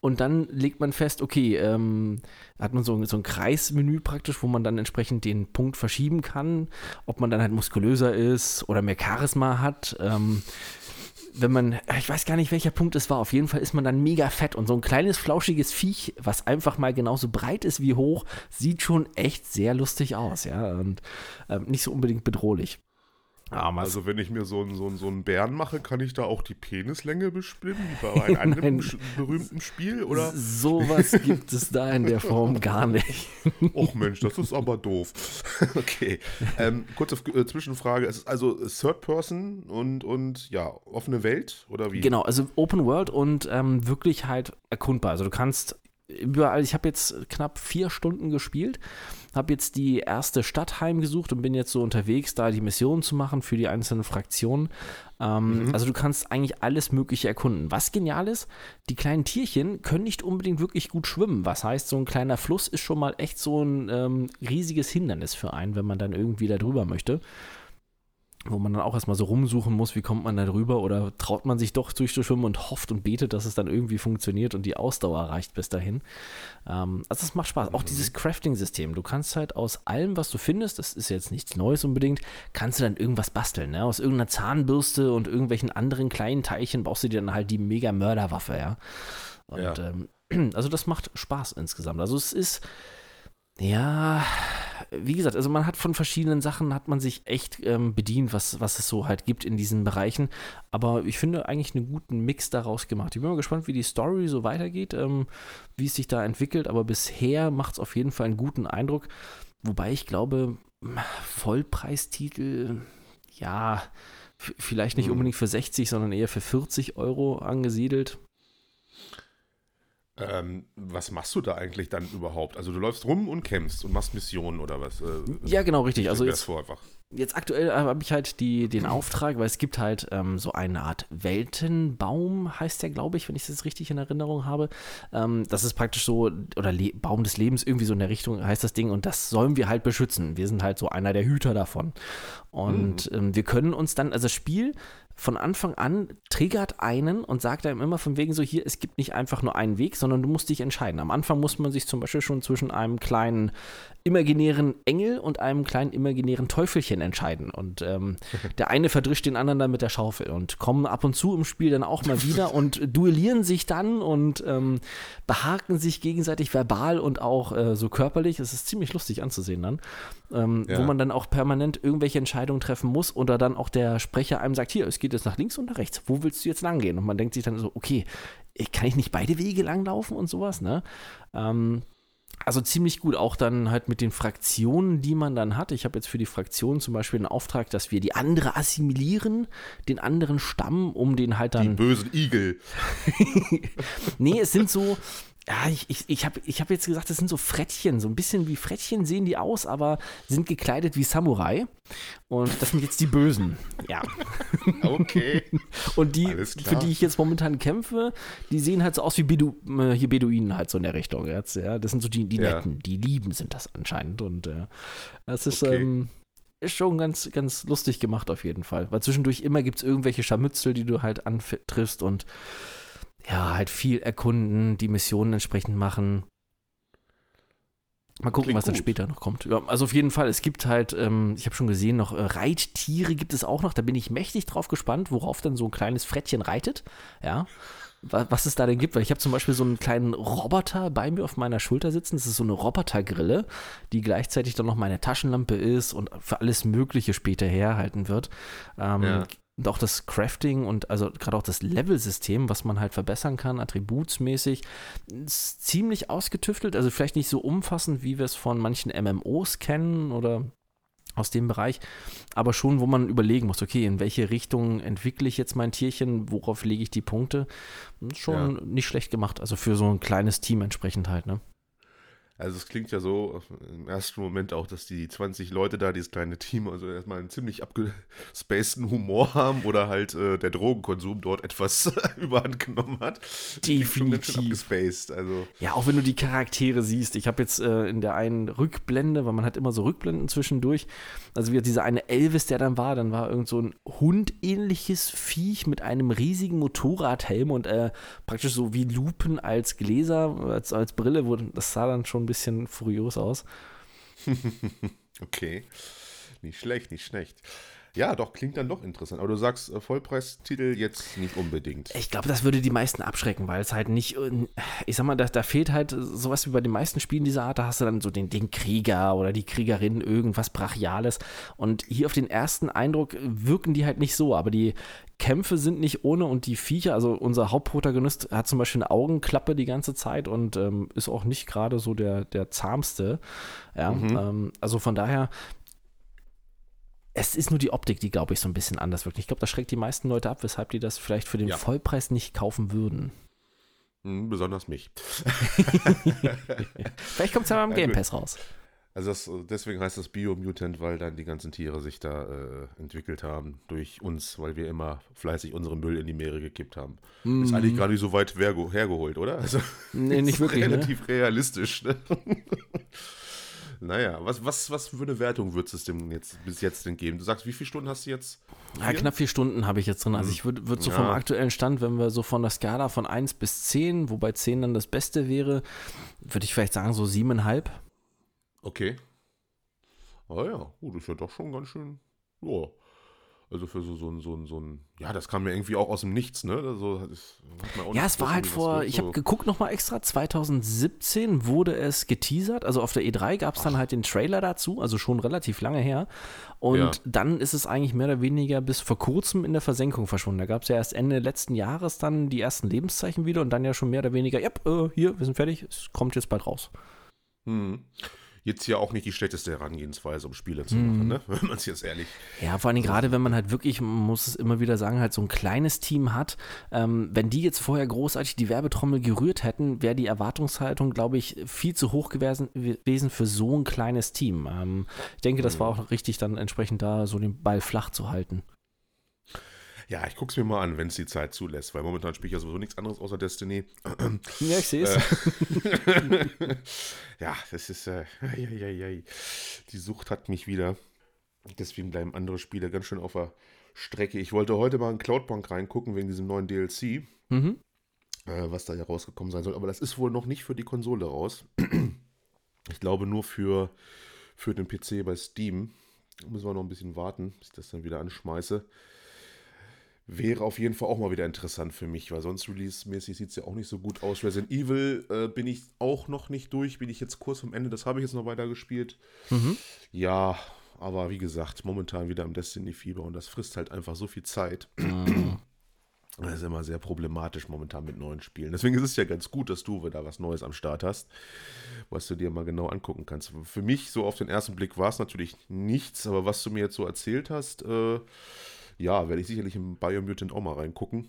Und dann legt man fest, okay, ähm, hat man so, so ein Kreismenü praktisch, wo man dann entsprechend den Punkt verschieben kann, ob man dann halt muskulöser ist oder mehr Charisma hat. Ähm, wenn man, ich weiß gar nicht, welcher Punkt es war, auf jeden Fall ist man dann mega fett und so ein kleines flauschiges Viech, was einfach mal genauso breit ist wie hoch, sieht schon echt sehr lustig aus, ja, und äh, nicht so unbedingt bedrohlich. Damals. Also wenn ich mir so einen, so, einen, so einen Bären mache, kann ich da auch die Penislänge bestimmen, wie bei einem anderen berühmten Spiel, oder? Sowas gibt es da in der Form gar nicht. Och Mensch, das ist aber doof. okay. Ähm, kurze äh, Zwischenfrage. Es ist also Third Person und, und ja, offene Welt, oder wie? Genau, also Open World und ähm, wirklich halt erkundbar. Also du kannst überall, ich habe jetzt knapp vier Stunden gespielt, habe jetzt die erste Stadt heimgesucht und bin jetzt so unterwegs, da die Missionen zu machen für die einzelnen Fraktionen. Ähm, mhm. Also du kannst eigentlich alles Mögliche erkunden. Was genial ist, die kleinen Tierchen können nicht unbedingt wirklich gut schwimmen. Was heißt, so ein kleiner Fluss ist schon mal echt so ein ähm, riesiges Hindernis für einen, wenn man dann irgendwie da drüber möchte wo man dann auch erstmal so rumsuchen muss, wie kommt man da drüber oder traut man sich doch durchzuschwimmen und hofft und betet, dass es dann irgendwie funktioniert und die Ausdauer reicht bis dahin. Ähm, also das macht Spaß. Auch mhm. dieses Crafting-System. Du kannst halt aus allem, was du findest, das ist jetzt nichts Neues unbedingt, kannst du dann irgendwas basteln. Ne? Aus irgendeiner Zahnbürste und irgendwelchen anderen kleinen Teilchen baust du dir dann halt die mega Mörderwaffe, ja. Und ja. Ähm, also das macht Spaß insgesamt. Also es ist ja, wie gesagt, also man hat von verschiedenen Sachen, hat man sich echt ähm, bedient, was, was es so halt gibt in diesen Bereichen. Aber ich finde eigentlich einen guten Mix daraus gemacht. Ich bin mal gespannt, wie die Story so weitergeht, ähm, wie es sich da entwickelt. Aber bisher macht es auf jeden Fall einen guten Eindruck. Wobei ich glaube, Vollpreistitel, ja, vielleicht nicht mhm. unbedingt für 60, sondern eher für 40 Euro angesiedelt. Ähm, was machst du da eigentlich dann überhaupt? Also du läufst rum und kämpfst und machst Missionen oder was? Äh, ja, genau, richtig. Also jetzt, vor einfach. jetzt aktuell habe ich halt die, den Auftrag, weil es gibt halt ähm, so eine Art Weltenbaum, heißt der, glaube ich, wenn ich das richtig in Erinnerung habe. Ähm, das ist praktisch so, oder Le Baum des Lebens, irgendwie so in der Richtung heißt das Ding und das sollen wir halt beschützen. Wir sind halt so einer der Hüter davon. Und mhm. wir können uns dann, also das Spiel von Anfang an triggert einen und sagt einem immer von wegen so, hier, es gibt nicht einfach nur einen Weg, sondern du musst dich entscheiden. Am Anfang muss man sich zum Beispiel schon zwischen einem kleinen imaginären Engel und einem kleinen imaginären Teufelchen entscheiden. Und ähm, der eine verdrischt den anderen dann mit der Schaufel und kommen ab und zu im Spiel dann auch mal wieder und duellieren sich dann und ähm, behaken sich gegenseitig verbal und auch äh, so körperlich. Es ist ziemlich lustig anzusehen dann, ähm, ja. wo man dann auch permanent irgendwelche Entscheidungen treffen muss oder dann auch der Sprecher einem sagt, hier, es geht jetzt nach links und nach rechts. Wo willst du jetzt lang gehen? Und man denkt sich dann so, okay, kann ich nicht beide Wege langlaufen und sowas, ne? Ähm, also ziemlich gut, auch dann halt mit den Fraktionen, die man dann hat. Ich habe jetzt für die Fraktionen zum Beispiel den Auftrag, dass wir die andere assimilieren, den anderen Stamm, um den halt dann. Die bösen Igel. nee, es sind so, ja, ich, ich, ich habe ich hab jetzt gesagt, das sind so Frettchen, so ein bisschen wie Frettchen sehen die aus, aber sind gekleidet wie Samurai. Und das sind jetzt die Bösen. Ja. Okay. Und die, für die ich jetzt momentan kämpfe, die sehen halt so aus wie Bedu, äh, hier Beduinen halt so in der Richtung. Jetzt, ja. Das sind so die, die ja. Netten, die Lieben sind das anscheinend. Und äh, das ist, okay. ähm, ist schon ganz, ganz lustig gemacht auf jeden Fall. Weil zwischendurch immer gibt es irgendwelche Scharmützel, die du halt antriffst und ja, halt viel erkunden, die Missionen entsprechend machen. Mal gucken, Klingt was dann später noch kommt. Ja, also auf jeden Fall, es gibt halt, ähm, ich habe schon gesehen, noch äh, Reittiere gibt es auch noch. Da bin ich mächtig drauf gespannt, worauf dann so ein kleines Frettchen reitet. Ja. Was, was es da denn gibt, weil ich habe zum Beispiel so einen kleinen Roboter bei mir auf meiner Schulter sitzen. Das ist so eine Robotergrille, die gleichzeitig dann noch meine Taschenlampe ist und für alles Mögliche später herhalten wird. Ähm, ja und auch das Crafting und also gerade auch das Level-System, was man halt verbessern kann, attributsmäßig, ist ziemlich ausgetüftelt. Also vielleicht nicht so umfassend, wie wir es von manchen MMOs kennen oder aus dem Bereich, aber schon, wo man überlegen muss, okay, in welche Richtung entwickle ich jetzt mein Tierchen, worauf lege ich die Punkte? Schon ja. nicht schlecht gemacht, also für so ein kleines Team entsprechend halt, ne? Also es klingt ja so im ersten Moment auch, dass die 20 Leute da, dieses kleine Team, also erstmal einen ziemlich abgespaceden Humor haben oder halt äh, der Drogenkonsum dort etwas überhand genommen hat. Definitiv. abgespaced, also. Ja, auch wenn du die Charaktere siehst. Ich habe jetzt äh, in der einen Rückblende, weil man hat immer so Rückblenden zwischendurch, also wie dieser eine Elvis, der dann war, dann war irgend so ein hundähnliches Viech mit einem riesigen Motorradhelm und äh, praktisch so wie Lupen als Gläser, als, als Brille, wo, das sah dann schon ein bisschen furios aus. okay. Nicht schlecht, nicht schlecht. Ja, doch, klingt dann doch interessant. Aber du sagst äh, Vollpreistitel jetzt nicht unbedingt. Ich glaube, das würde die meisten abschrecken, weil es halt nicht, äh, ich sag mal, da, da, fehlt halt sowas wie bei den meisten Spielen dieser Art. Da hast du dann so den, den Krieger oder die Kriegerin, irgendwas Brachiales. Und hier auf den ersten Eindruck wirken die halt nicht so. Aber die Kämpfe sind nicht ohne und die Viecher, also unser Hauptprotagonist hat zum Beispiel eine Augenklappe die ganze Zeit und ähm, ist auch nicht gerade so der, der zahmste. Ja, mhm. ähm, also von daher, es ist nur die Optik, die, glaube ich, so ein bisschen anders wirkt. Ich glaube, das schreckt die meisten Leute ab, weshalb die das vielleicht für den ja. Vollpreis nicht kaufen würden. Hm, besonders mich. vielleicht kommt es ja mal im Game Pass raus. Also das, deswegen heißt das Biomutant, weil dann die ganzen Tiere sich da äh, entwickelt haben durch uns, weil wir immer fleißig unseren Müll in die Meere gekippt haben. Mm. Ist eigentlich gar nicht so weit hergeholt, oder? Also, nee, nicht wirklich. Ne? Relativ ne? realistisch. Ne? naja, was, was, was für eine Wertung würdest es dem jetzt bis jetzt denn geben? Du sagst, wie viele Stunden hast du jetzt? Ja, knapp vier Stunden habe ich jetzt drin. Also ich würde würd so ja. vom aktuellen Stand, wenn wir so von der Skala von 1 bis 10, wobei 10 dann das Beste wäre, würde ich vielleicht sagen so siebeneinhalb. Okay. Ah ja, oh, das ist ja doch schon ganz schön. Ja. Also für so, so, ein, so, ein, so ein, ja, das kam mir irgendwie auch aus dem Nichts, ne? Also, ja, es war halt vor, ich habe geguckt nochmal extra, 2017 wurde es geteasert, also auf der E3 gab es dann halt den Trailer dazu, also schon relativ lange her. Und ja. dann ist es eigentlich mehr oder weniger bis vor kurzem in der Versenkung verschwunden. Da gab es ja erst Ende letzten Jahres dann die ersten Lebenszeichen wieder und dann ja schon mehr oder weniger, ja, äh, hier, wir sind fertig, es kommt jetzt bald raus. Hm. Jetzt ja auch nicht die schlechteste Herangehensweise, um Spiele zu machen, ne? wenn man es jetzt ehrlich. Ja, vor allem gerade, wenn man halt wirklich, man muss es immer wieder sagen, halt so ein kleines Team hat. Ähm, wenn die jetzt vorher großartig die Werbetrommel gerührt hätten, wäre die Erwartungshaltung, glaube ich, viel zu hoch gewesen, gewesen für so ein kleines Team. Ähm, ich denke, das war auch richtig, dann entsprechend da so den Ball flach zu halten. Ja, ich gucke es mir mal an, wenn es die Zeit zulässt, weil momentan spiele ich ja sowieso nichts anderes außer Destiny. Ja, ich sehe es. Äh, ja, das ist, äh, ja, ja, ja. die Sucht hat mich wieder. Deswegen bleiben andere Spiele ganz schön auf der Strecke. Ich wollte heute mal in Cloudpunk reingucken wegen diesem neuen DLC, Mhm. äh, was da ja rausgekommen sein soll. Aber das ist wohl noch nicht für die Konsole raus. ich glaube nur für, für den PC bei Steam. Da müssen wir noch ein bisschen warten, bis ich das dann wieder anschmeiße. Wäre auf jeden Fall auch mal wieder interessant für mich, weil sonst release-mäßig sieht es ja auch nicht so gut aus. Resident Evil äh, bin ich auch noch nicht durch, bin ich jetzt kurz vom Ende, das habe ich jetzt noch weiter gespielt. Mhm. Ja, aber wie gesagt, momentan wieder im Destiny-Fieber und das frisst halt einfach so viel Zeit. Mhm. Das ist immer sehr problematisch momentan mit neuen Spielen. Deswegen ist es ja ganz gut, dass du da was Neues am Start hast, was du dir mal genau angucken kannst. Für mich, so auf den ersten Blick, war es natürlich nichts, aber was du mir jetzt so erzählt hast, äh, ja, werde ich sicherlich im Biomutant auch mal reingucken.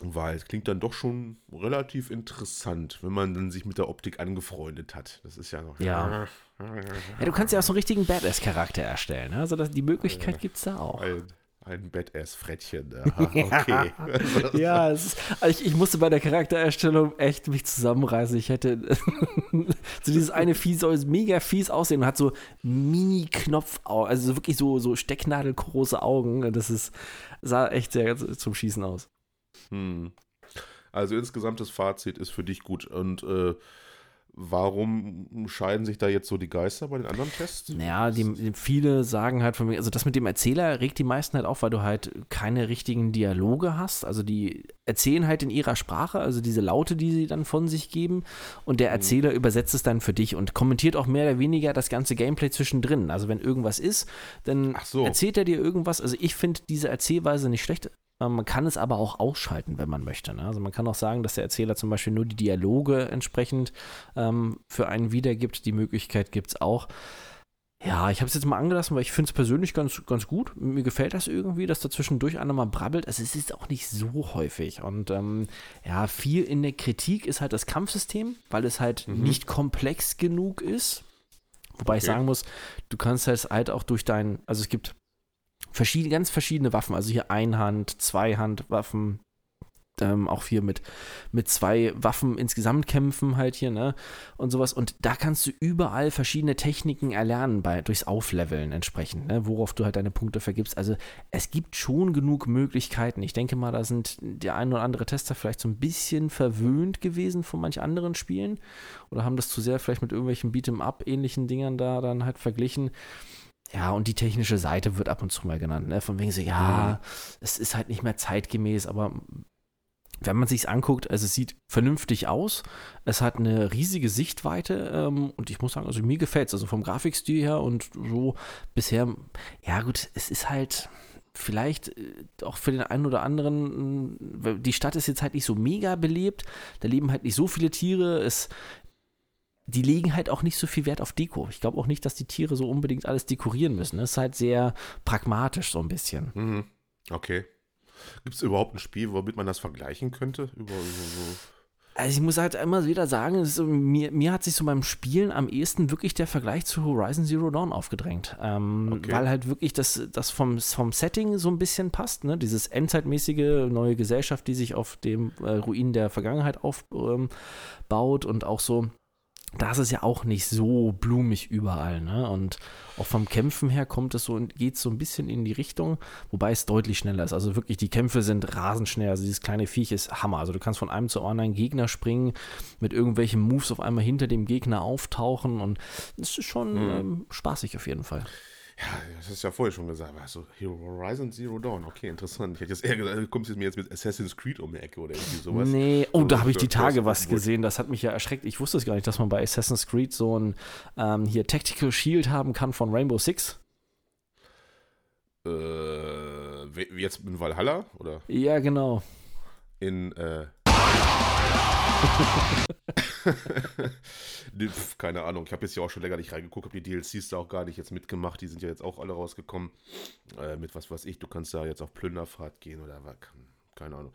Weil es klingt dann doch schon relativ interessant, wenn man dann sich mit der Optik angefreundet hat. Das ist ja noch. Ja. Ja, du kannst ja auch so einen richtigen Badass-Charakter erstellen. ne? Also das, die Möglichkeit gibt es da auch. Ein, ein Badass-Frettchen. Okay. Ja, ist, also ich, ich musste bei der Charaktererstellung echt mich zusammenreißen. Ich hätte so dieses eine Vieh soll mega fies aussehen und hat so Mini-Knopfaugen, also so wirklich so, so stecknadelgroße Augen. Das ist, sah echt sehr zum Schießen aus. Hm. Also insgesamt das Fazit ist für dich gut. Und äh, warum scheiden sich da jetzt so die Geister bei den anderen Tests? Naja, die, die- viele sagen halt von mir, also das mit dem Erzähler regt die meisten halt auf, weil du halt keine richtigen Dialoge hast. Also die erzählen halt in ihrer Sprache, also diese Laute, die sie dann von sich geben. Und der Erzähler übersetzt es dann für dich und kommentiert auch mehr oder weniger das ganze Gameplay zwischendrin. Also wenn irgendwas ist, dann so. erzählt er dir irgendwas. Also ich finde diese Erzählweise nicht schlecht. Ähm, Man kann es aber auch ausschalten, wenn man möchte. Ne? Also man kann auch sagen, dass der Erzähler zum Beispiel nur die Dialoge entsprechend ähm, für einen wiedergibt. Die Möglichkeit gibt es auch. Ja, ich habe es jetzt mal angelassen, weil ich finde es persönlich ganz, ganz gut. Mir gefällt das irgendwie, dass da zwischendurch einer mal brabbelt. Also es ist auch nicht so häufig. Und ähm, ja, viel in der Kritik ist halt das Kampfsystem, weil es halt Mhm. nicht komplex genug ist. Wobei ich Okay. sagen muss, du kannst es halt auch durch dein, also es gibt verschiedene, ganz verschiedene Waffen, also hier Einhand, Zweihandwaffen, ähm, auch hier mit, mit zwei Waffen insgesamt kämpfen halt hier, ne? Und sowas. Und da kannst du überall verschiedene Techniken erlernen bei, durchs Aufleveln entsprechend, ne? Worauf du halt deine Punkte vergibst. Also es gibt schon genug Möglichkeiten. Ich denke mal, da sind der ein oder andere Tester vielleicht so ein bisschen verwöhnt gewesen von manch anderen Spielen oder haben das zu sehr vielleicht mit irgendwelchen Beat'em-up-ähnlichen Dingern da dann halt verglichen. Ja, und die technische Seite wird ab und zu mal genannt, ne? Von wegen so, ja, es ist halt nicht mehr zeitgemäß, aber wenn man sich's anguckt, also es sieht vernünftig aus. Es hat eine riesige Sichtweite ähm, und ich muss sagen, also mir gefällt's. Also vom Grafikstil her und so bisher, ja gut, es ist halt vielleicht äh, auch für den einen oder anderen, mh, die Stadt ist jetzt halt nicht so mega belebt, da leben halt nicht so viele Tiere, es die legen halt auch nicht so viel Wert auf Deko. Ich glaube auch nicht, dass die Tiere so unbedingt alles dekorieren müssen. Es ist halt sehr pragmatisch so ein bisschen. Mhm. Okay. Gibt es überhaupt ein Spiel, womit man das vergleichen könnte? Über, so, so. Also ich muss halt immer wieder sagen, ist mir, mir hat sich so beim Spielen am ehesten wirklich der Vergleich zu Horizon Zero Dawn aufgedrängt. Ähm, Okay. Weil halt wirklich das, das vom, vom Setting so ein bisschen passt, ne? Dieses endzeitmäßige neue Gesellschaft, die sich auf dem äh, Ruin der Vergangenheit aufbaut ähm, und auch so. Da ist es ja auch nicht so blumig überall, ne? Und auch vom Kämpfen her kommt es so, geht so ein bisschen in die Richtung, wobei es deutlich schneller ist. Also wirklich, die Kämpfe sind rasend schnell. Also dieses kleine Viech ist Hammer. Also du kannst von einem zu anderen Gegner springen, mit irgendwelchen Moves auf einmal hinter dem Gegner auftauchen und es ist schon Mhm. ähm, spaßig auf jeden Fall. Ja, das hast du ja vorher schon gesagt. Also Horizon Zero Dawn, okay, interessant. Ich hätte jetzt eher gesagt, du kommst jetzt mir jetzt mit Assassin's Creed um die Ecke oder irgendwie sowas. Nee, oh, da habe ich die Tage was gesehen. Das hat mich ja erschreckt. Ich wusste es gar nicht, dass man bei Assassin's Creed so ein ähm, hier Tactical Shield haben kann von Rainbow Six. Äh, jetzt in Valhalla oder Ja, genau. in äh, Keine Ahnung, ich habe jetzt ja auch schon länger nicht reingeguckt, habe die DLCs da auch gar nicht jetzt mitgemacht, die sind ja jetzt auch alle rausgekommen. Äh, mit was weiß ich, du kannst da jetzt auf Plünderfahrt gehen oder was, keine Ahnung.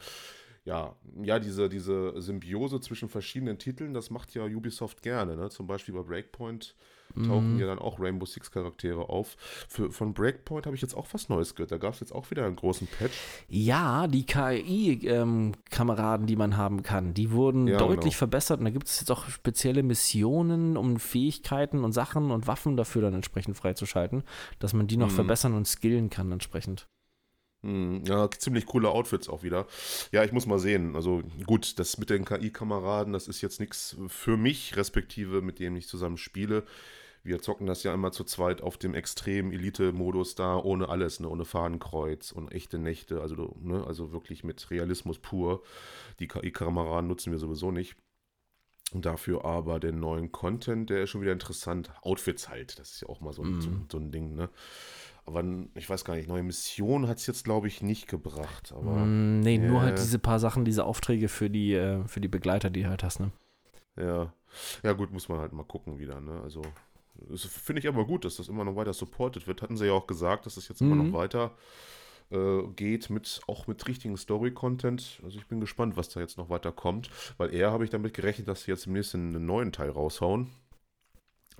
Ja, ja, diese, diese Symbiose zwischen verschiedenen Titeln, das macht ja Ubisoft gerne, ne? Zum Beispiel bei Breakpoint tauchen mhm. ja dann auch Rainbow Six Charaktere auf. Für, von Breakpoint habe ich jetzt auch was Neues gehört. Da gab es jetzt auch wieder einen großen Patch. Ja, die KI-Kameraden, ähm, die man haben kann, die wurden ja, deutlich genau. verbessert und da gibt es jetzt auch spezielle Missionen, um Fähigkeiten und Sachen und Waffen dafür dann entsprechend freizuschalten, dass man die noch mhm. verbessern und skillen kann entsprechend. Mhm. Ja, ziemlich coole Outfits auch wieder. Ja, ich muss mal sehen. Also gut, das mit den KI-Kameraden, das ist jetzt nichts für mich, respektive mit dem ich zusammen spiele. Wir zocken das ja immer zu zweit auf dem extrem Elite-Modus da, ohne alles, ne? ohne Fahnenkreuz und echte Nächte, also, ne? also wirklich mit Realismus pur. Die KI-Kameraden nutzen wir sowieso nicht. Dafür aber den neuen Content, der ist schon wieder interessant. Outfits halt, das ist ja auch mal so, mm. so, so ein Ding, ne? Aber ich weiß gar nicht, neue Missionen hat es jetzt, glaube ich, nicht gebracht. Aber, mm, nee, äh, nur halt diese paar Sachen, diese Aufträge für die, äh, für die Begleiter, die halt hast, ne? Ja. Ja, gut, muss man halt mal gucken wieder, ne? Also, Finde ich aber gut, dass das immer noch weiter supported wird. Hatten sie ja auch gesagt, dass es das jetzt mhm. immer noch mhm. weiter äh, geht, mit, auch mit richtigen Story-Content. Also ich bin gespannt, was da jetzt noch weiter kommt. Weil eher habe ich damit gerechnet, dass sie jetzt im nächsten einen neuen Teil raushauen.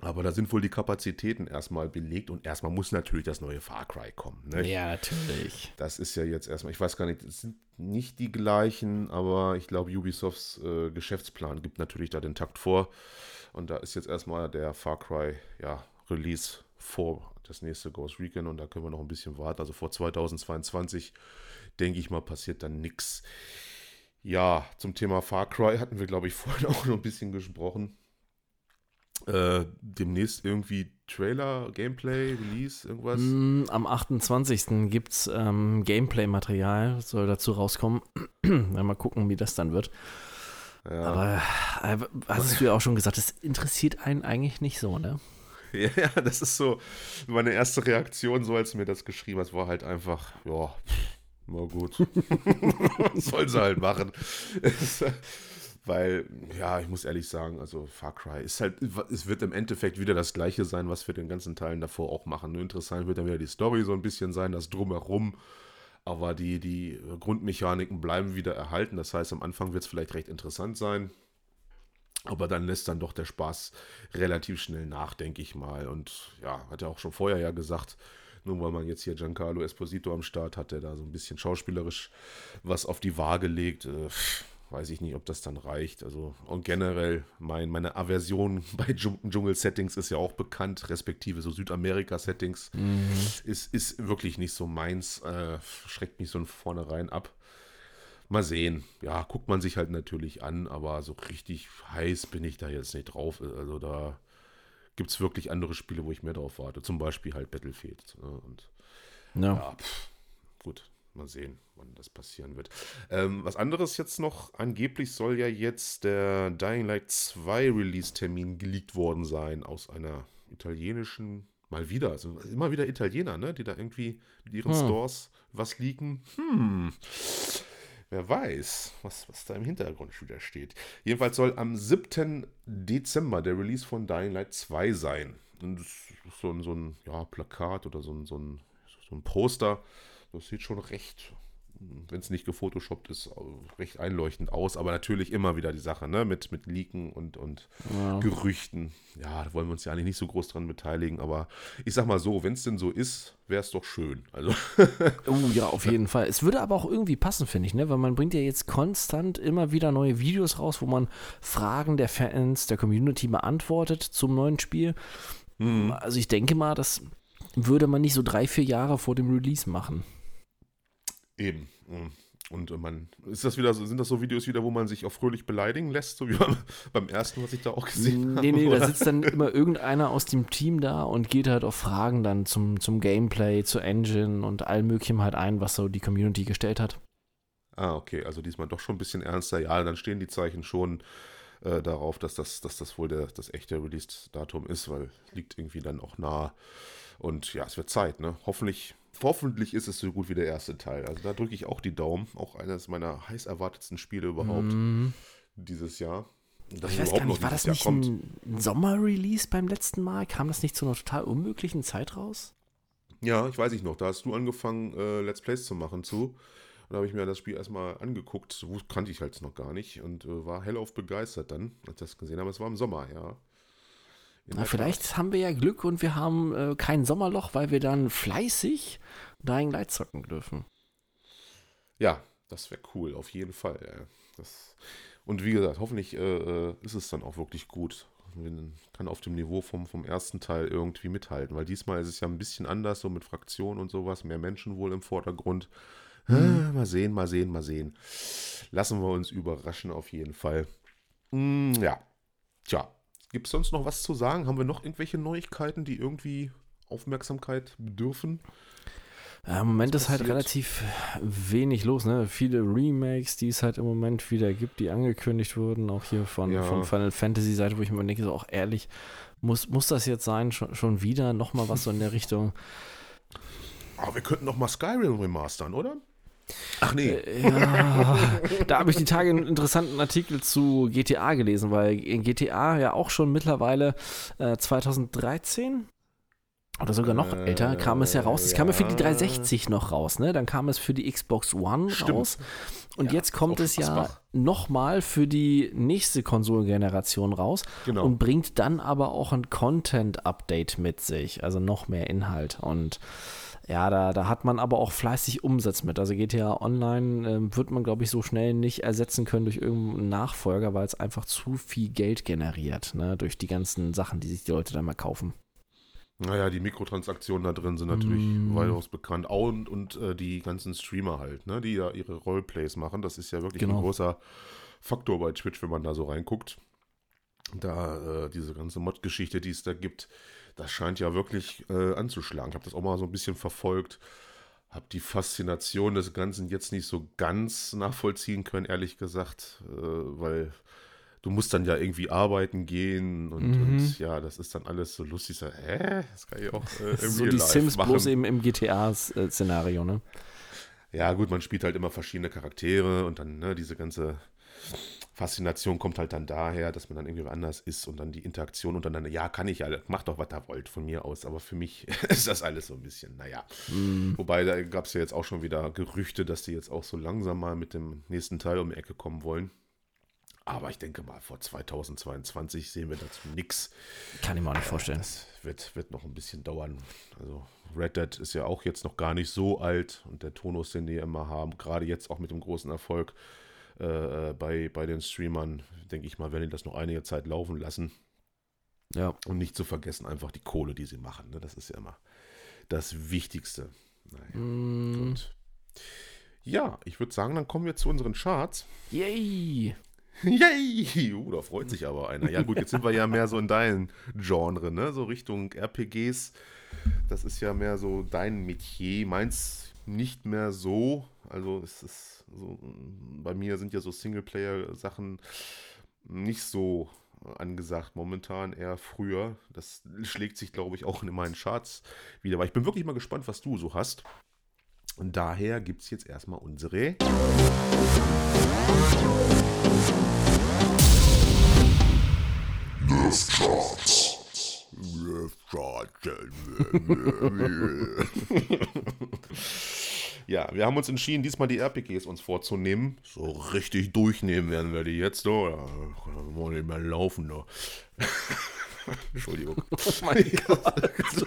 Aber da sind wohl die Kapazitäten erstmal belegt und erstmal muss natürlich das neue Far Cry kommen. Ne? Ja, natürlich. Das ist ja jetzt erstmal, ich weiß gar nicht, es sind nicht die gleichen, aber ich glaube, Ubisofts äh, Geschäftsplan gibt natürlich da den Takt vor. Und da ist jetzt erstmal der Far Cry ja, Release vor das nächste Ghost Recon und da können wir noch ein bisschen warten. Also vor 2022, denke ich mal, passiert dann nichts. Ja, zum Thema Far Cry hatten wir, glaube ich, vorhin auch noch ein bisschen gesprochen. Äh, demnächst irgendwie Trailer, Gameplay, Release, irgendwas? Mm, am 28. gibt es ähm, Gameplay-Material, soll dazu rauskommen. mal gucken, wie das dann wird. Ja. Aber äh, hast du ja auch schon gesagt, das interessiert einen eigentlich nicht so, ne? Ja, das ist so meine erste Reaktion, so als du mir das geschrieben hast, war halt einfach, ja, na gut. Was soll sie halt machen? Weil, ja, ich muss ehrlich sagen, also Far Cry ist halt, es wird im Endeffekt wieder das gleiche sein, was wir den ganzen Teilen davor auch machen. Nur interessant wird dann wieder die Story so ein bisschen sein, das Drumherum aber die, die Grundmechaniken bleiben wieder erhalten. Das heißt, am Anfang wird es vielleicht recht interessant sein. Aber dann lässt dann doch der Spaß relativ schnell nach, denke ich mal. Und ja, hat er auch schon vorher ja gesagt, nur weil man jetzt hier Giancarlo Esposito am Start hat, der da so ein bisschen schauspielerisch was auf die Waage legt. Äh, weiß ich nicht, ob das dann reicht. Also, und generell, mein, meine Aversion bei Dschungel-Settings ist ja auch bekannt, respektive so Südamerika-Settings. Mhm. Ist, ist wirklich nicht so meins. Äh, schreckt mich so von vornherein ab. Mal sehen. Ja, guckt man sich halt natürlich an, aber so richtig heiß bin ich da jetzt nicht drauf. Also da gibt es wirklich andere Spiele, wo ich mehr drauf warte. Zum Beispiel halt Battlefield. Ne? Und ja, ja pff, gut, Mal sehen, wann das passieren wird. Ähm, was anderes jetzt noch, angeblich soll ja jetzt der Dying Light 2 Release-Termin geleakt worden sein aus einer italienischen, mal wieder, also immer wieder Italiener, ne, die da irgendwie mit ihren hm. Stores was leaken. Hm. Wer weiß, was, was da im Hintergrund wieder steht. Jedenfalls soll am 7. Dezember der Release von Dying Light 2 sein. Und das ist so ein, so ein ja, Plakat oder so ein, so ein, so ein Poster das sieht schon recht, wenn es nicht gefotoshoppt ist, recht einleuchtend aus. Aber natürlich immer wieder die Sache, ne? Mit, mit Leaken und, und ja. Gerüchten. Ja, da wollen wir uns ja eigentlich nicht so groß dran beteiligen. Aber ich sag mal so, wenn es denn so ist, wäre es doch schön. Also. oh ja, auf jeden Fall. Es würde aber auch irgendwie passen, finde ich, ne? Weil man bringt ja jetzt konstant immer wieder neue Videos raus, wo man Fragen der Fans, der Community beantwortet zum neuen Spiel. Mhm. Also ich denke mal, das würde man nicht so drei, vier Jahre vor dem Release machen. Eben. Und man, ist das wieder, sind das so Videos wieder, wo man sich auch fröhlich beleidigen lässt, so wie beim ersten, was ich da auch gesehen habe? Nee, nee, da sitzt dann immer irgendeiner aus dem Team da und geht halt auf Fragen dann zum, zum Gameplay, zur Engine und allem möglichen halt ein, was so die Community gestellt hat. Ah, okay, also diesmal doch schon ein bisschen ernster. Ja, dann stehen die Zeichen schon äh, darauf, dass das, dass das wohl der, das echte Release-Datum ist, weil liegt irgendwie dann auch nah. Und ja, es wird Zeit, ne? Hoffentlich hoffentlich ist es so gut wie der erste Teil. Also da drücke ich auch die Daumen. Auch eines meiner heiß erwartetsten Spiele überhaupt mm. dieses Jahr. ich weiß gar nicht, war das nicht ein Sommer-Release beim letzten Mal? Kam das nicht zu einer total unmöglichen Zeit raus? Ja, ich weiß nicht noch. Da hast du angefangen, äh, Let's Plays zu machen zu. Und da habe ich mir das Spiel erstmal angeguckt. So kannte ich halt noch gar nicht und äh, war hellauf begeistert dann, als ich das gesehen habe. Es war im Sommer, ja. Na, vielleicht Tat. haben wir ja Glück und wir haben äh, kein Sommerloch, weil wir dann fleißig Dying Light zocken dürfen. Ja, das wäre cool, auf jeden Fall. Ja. Das, und wie gesagt, hoffentlich äh, äh, ist es dann auch wirklich gut. Man kann auf dem Niveau vom, vom ersten Teil irgendwie mithalten, weil diesmal ist es ja ein bisschen anders, so mit Fraktionen und sowas, mehr Menschen wohl im Vordergrund. Mhm. mal sehen, mal sehen, mal sehen. Lassen wir uns überraschen auf jeden Fall. Mm, ja, tja, gibt es sonst noch was zu sagen? Haben wir noch irgendwelche Neuigkeiten, die irgendwie Aufmerksamkeit bedürfen? Ja, Im Moment ist halt relativ wenig los, ne? Viele Remakes, die es halt im Moment wieder gibt, die angekündigt wurden, auch hier von, ja. von Final Fantasy Seite, wo ich mir denke, so auch ehrlich, muss, muss das jetzt sein, schon, schon wieder nochmal was so in der Richtung? Aber wir könnten noch mal Skyrim remastern, oder? Ach nee. Äh, ja, da habe ich die Tage einen interessanten Artikel zu GTA gelesen, weil in GTA ja auch schon mittlerweile äh, 2013 oder sogar noch äh, älter, kam es ja raus. Es ja. kam ja für die 360 noch raus, ne? Dann kam es für die Xbox One Stimmt. raus. Und ja, jetzt kommt es ja nochmal für die nächste Konsolengeneration raus genau. und bringt dann aber auch ein Content-Update mit sich, also noch mehr Inhalt. Und ja, da, da hat man aber auch fleißig Umsatz mit. Also GTA Online äh, wird man, glaube ich, so schnell nicht ersetzen können durch irgendeinen Nachfolger, weil es einfach zu viel Geld generiert, ne? durch die ganzen Sachen, die sich die Leute dann mal kaufen. Naja, die Mikrotransaktionen da drin sind natürlich mm. weitaus bekannt. Auch und, und äh, die ganzen Streamer halt, ne, die ja ihre Roleplays machen. Das ist ja wirklich genau. ein großer Faktor bei Twitch, wenn man da so reinguckt. Da äh, diese ganze Mod-Geschichte, die es da gibt, das scheint ja wirklich äh, anzuschlagen. Ich habe das auch mal so ein bisschen verfolgt. Habe die Faszination des Ganzen jetzt nicht so ganz nachvollziehen können, ehrlich gesagt, äh, weil du musst dann ja irgendwie arbeiten gehen und, mhm. und, ja, das ist dann alles so lustig. So, hä? Das kann ich auch äh, im So die Sims machen. bloß eben im GTA-Szenario, ne? Ja, gut, man spielt halt immer verschiedene Charaktere und dann, ne, diese ganze Faszination kommt halt dann daher, dass man dann irgendwie anders ist und dann die Interaktion dann, ja, kann ich ja, macht doch, was da wollt von mir aus, aber für mich ist das alles so ein bisschen, naja. Mm. Wobei, da gab es ja jetzt auch schon wieder Gerüchte, dass die jetzt auch so langsam mal mit dem nächsten Teil um die Ecke kommen wollen. Aber ich denke mal, vor 2022 sehen wir dazu nichts. Kann ich mir auch nicht vorstellen. Das wird, wird noch ein bisschen dauern. Also Red Dead ist ja auch jetzt noch gar nicht so alt und der Tonus, den die immer haben, gerade jetzt auch mit dem großen Erfolg äh, äh, bei, bei den Streamern, denke ich mal, werden die das noch einige Zeit laufen lassen. Ja. Und nicht zu vergessen, einfach die Kohle, die sie machen. Ne? Das ist ja immer das Wichtigste. Naja, mm. gut. Ja, ich würde sagen, dann kommen wir zu unseren Charts. Yay! Yay! Uh, da freut sich aber einer. Ja, gut, jetzt sind wir ja mehr so in deinem Genre, ne? So Richtung RPGs. Das ist ja mehr so dein Metier. Meins nicht mehr so. Also, es ist so. Bei mir sind ja so Singleplayer-Sachen nicht so angesagt momentan, eher früher. Das schlägt sich, glaube ich, auch in meinen Charts wieder. Aber ich bin wirklich mal gespannt, was du so hast. Und daher gibt es jetzt erstmal unsere. Charts. ja, wir haben uns entschieden, diesmal die RPGs uns vorzunehmen. So richtig durchnehmen werden wir die jetzt, oder? Da wollen nicht mehr laufen, ne? Entschuldigung. Oh mein Gott.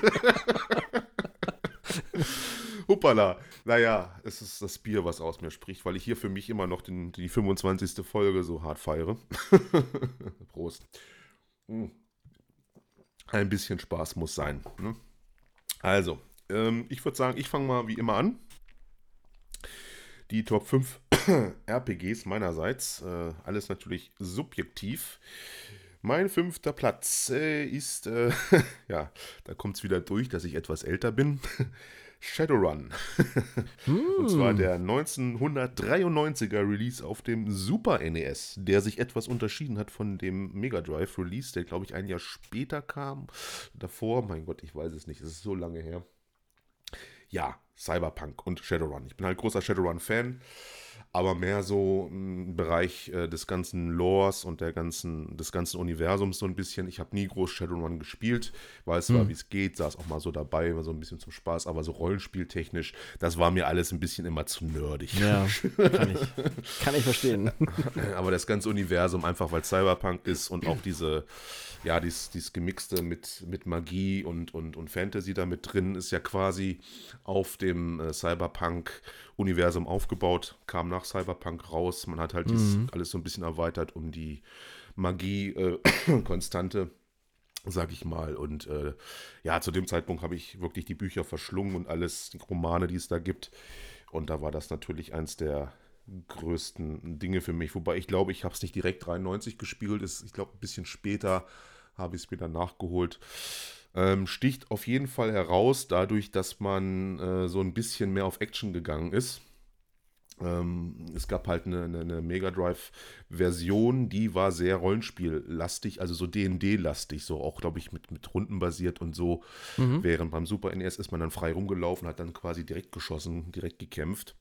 Hoppala. Naja, es ist das Bier, was aus mir spricht, weil ich hier für mich immer noch den, die 25. Folge so hart feiere. Prost. Hm. Ein bisschen Spaß muss sein. Ne? Also, ähm, ich würde sagen, ich fange mal wie immer an. Die Top 5 RPGs meinerseits. Äh, alles natürlich subjektiv. Mein fünfter Platz äh, ist, äh, ja, da kommt es wieder durch, dass ich etwas älter bin. Shadowrun. Und zwar hm. der 1993er Release auf dem Super NES, der sich etwas unterschieden hat von dem Mega Drive Release, der glaube ich ein Jahr später kam. Davor, mein Gott, ich weiß es nicht, es ist so lange her. Ja, Cyberpunk und Shadowrun. Ich bin halt großer Shadowrun-Fan aber mehr so im Bereich äh, des ganzen Lores und der ganzen, des ganzen Universums so ein bisschen. Ich habe nie groß Shadowrun gespielt, weiß zwar, hm. wie es geht, saß auch mal so dabei, war so ein bisschen zum Spaß, aber so rollenspieltechnisch, das war mir alles ein bisschen immer zu nerdig. Ja, kann ich, kann ich verstehen. aber das ganze Universum, einfach weil Cyberpunk ist und auch diese, ja, dieses, dieses Gemixte mit, mit Magie und, und, und Fantasy da mit drin, ist ja quasi auf dem äh, Cyberpunk Universum aufgebaut, kam nach Cyberpunk raus. Man hat halt mhm. alles so ein bisschen erweitert um die Magie-Konstante. Äh, sag ich mal. Und äh, ja, zu dem Zeitpunkt habe ich wirklich die Bücher verschlungen und alles, die Romane, die es da gibt. Und da war das natürlich eins der größten Dinge für mich. Wobei ich glaube, ich habe es nicht direkt 93 gespielt. Ist, ich glaube, ein bisschen später habe ich es mir dann nachgeholt. Ähm, sticht auf jeden Fall heraus, dadurch, dass man äh, so ein bisschen mehr auf Action gegangen ist. Ähm, es gab halt eine, eine, eine Mega Drive-Version, die war sehr Rollenspiel-lastig, also so DD-lastig, so auch, glaube ich, mit, mit Runden basiert und so. Mhm. Während beim Super NES ist man dann frei rumgelaufen, hat dann quasi direkt geschossen, direkt gekämpft.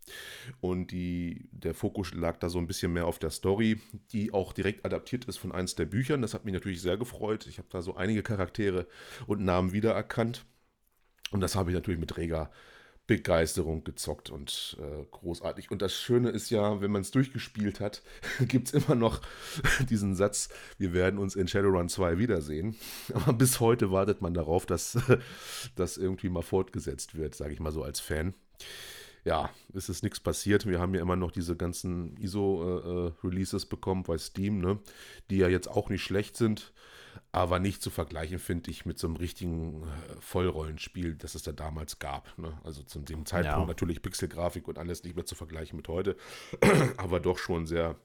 Und die, der Fokus lag da so ein bisschen mehr auf der Story, die auch direkt adaptiert ist von eins der Büchern. Das hat mich natürlich sehr gefreut. Ich habe da so einige Charaktere und Namen wiedererkannt. Und das habe ich natürlich mit Rega Begeisterung gezockt und äh, großartig. Und das Schöne ist ja, wenn man es durchgespielt hat, gibt es immer noch diesen Satz, wir werden uns in Shadowrun 2 wiedersehen. Aber bis heute wartet man darauf, dass das irgendwie mal fortgesetzt wird, sage ich mal so als Fan. Ja, es ist nichts passiert. Wir haben ja immer noch diese ganzen ISO-Releases äh, äh bekommen bei Steam, ne? die ja jetzt auch nicht schlecht sind aber nicht zu vergleichen, finde ich, mit so einem richtigen äh, Vollrollenspiel, das es da damals gab. Ne? Also zu dem Zeitpunkt ja. natürlich Pixelgrafik und alles nicht mehr zu vergleichen mit heute, aber doch schon sehr,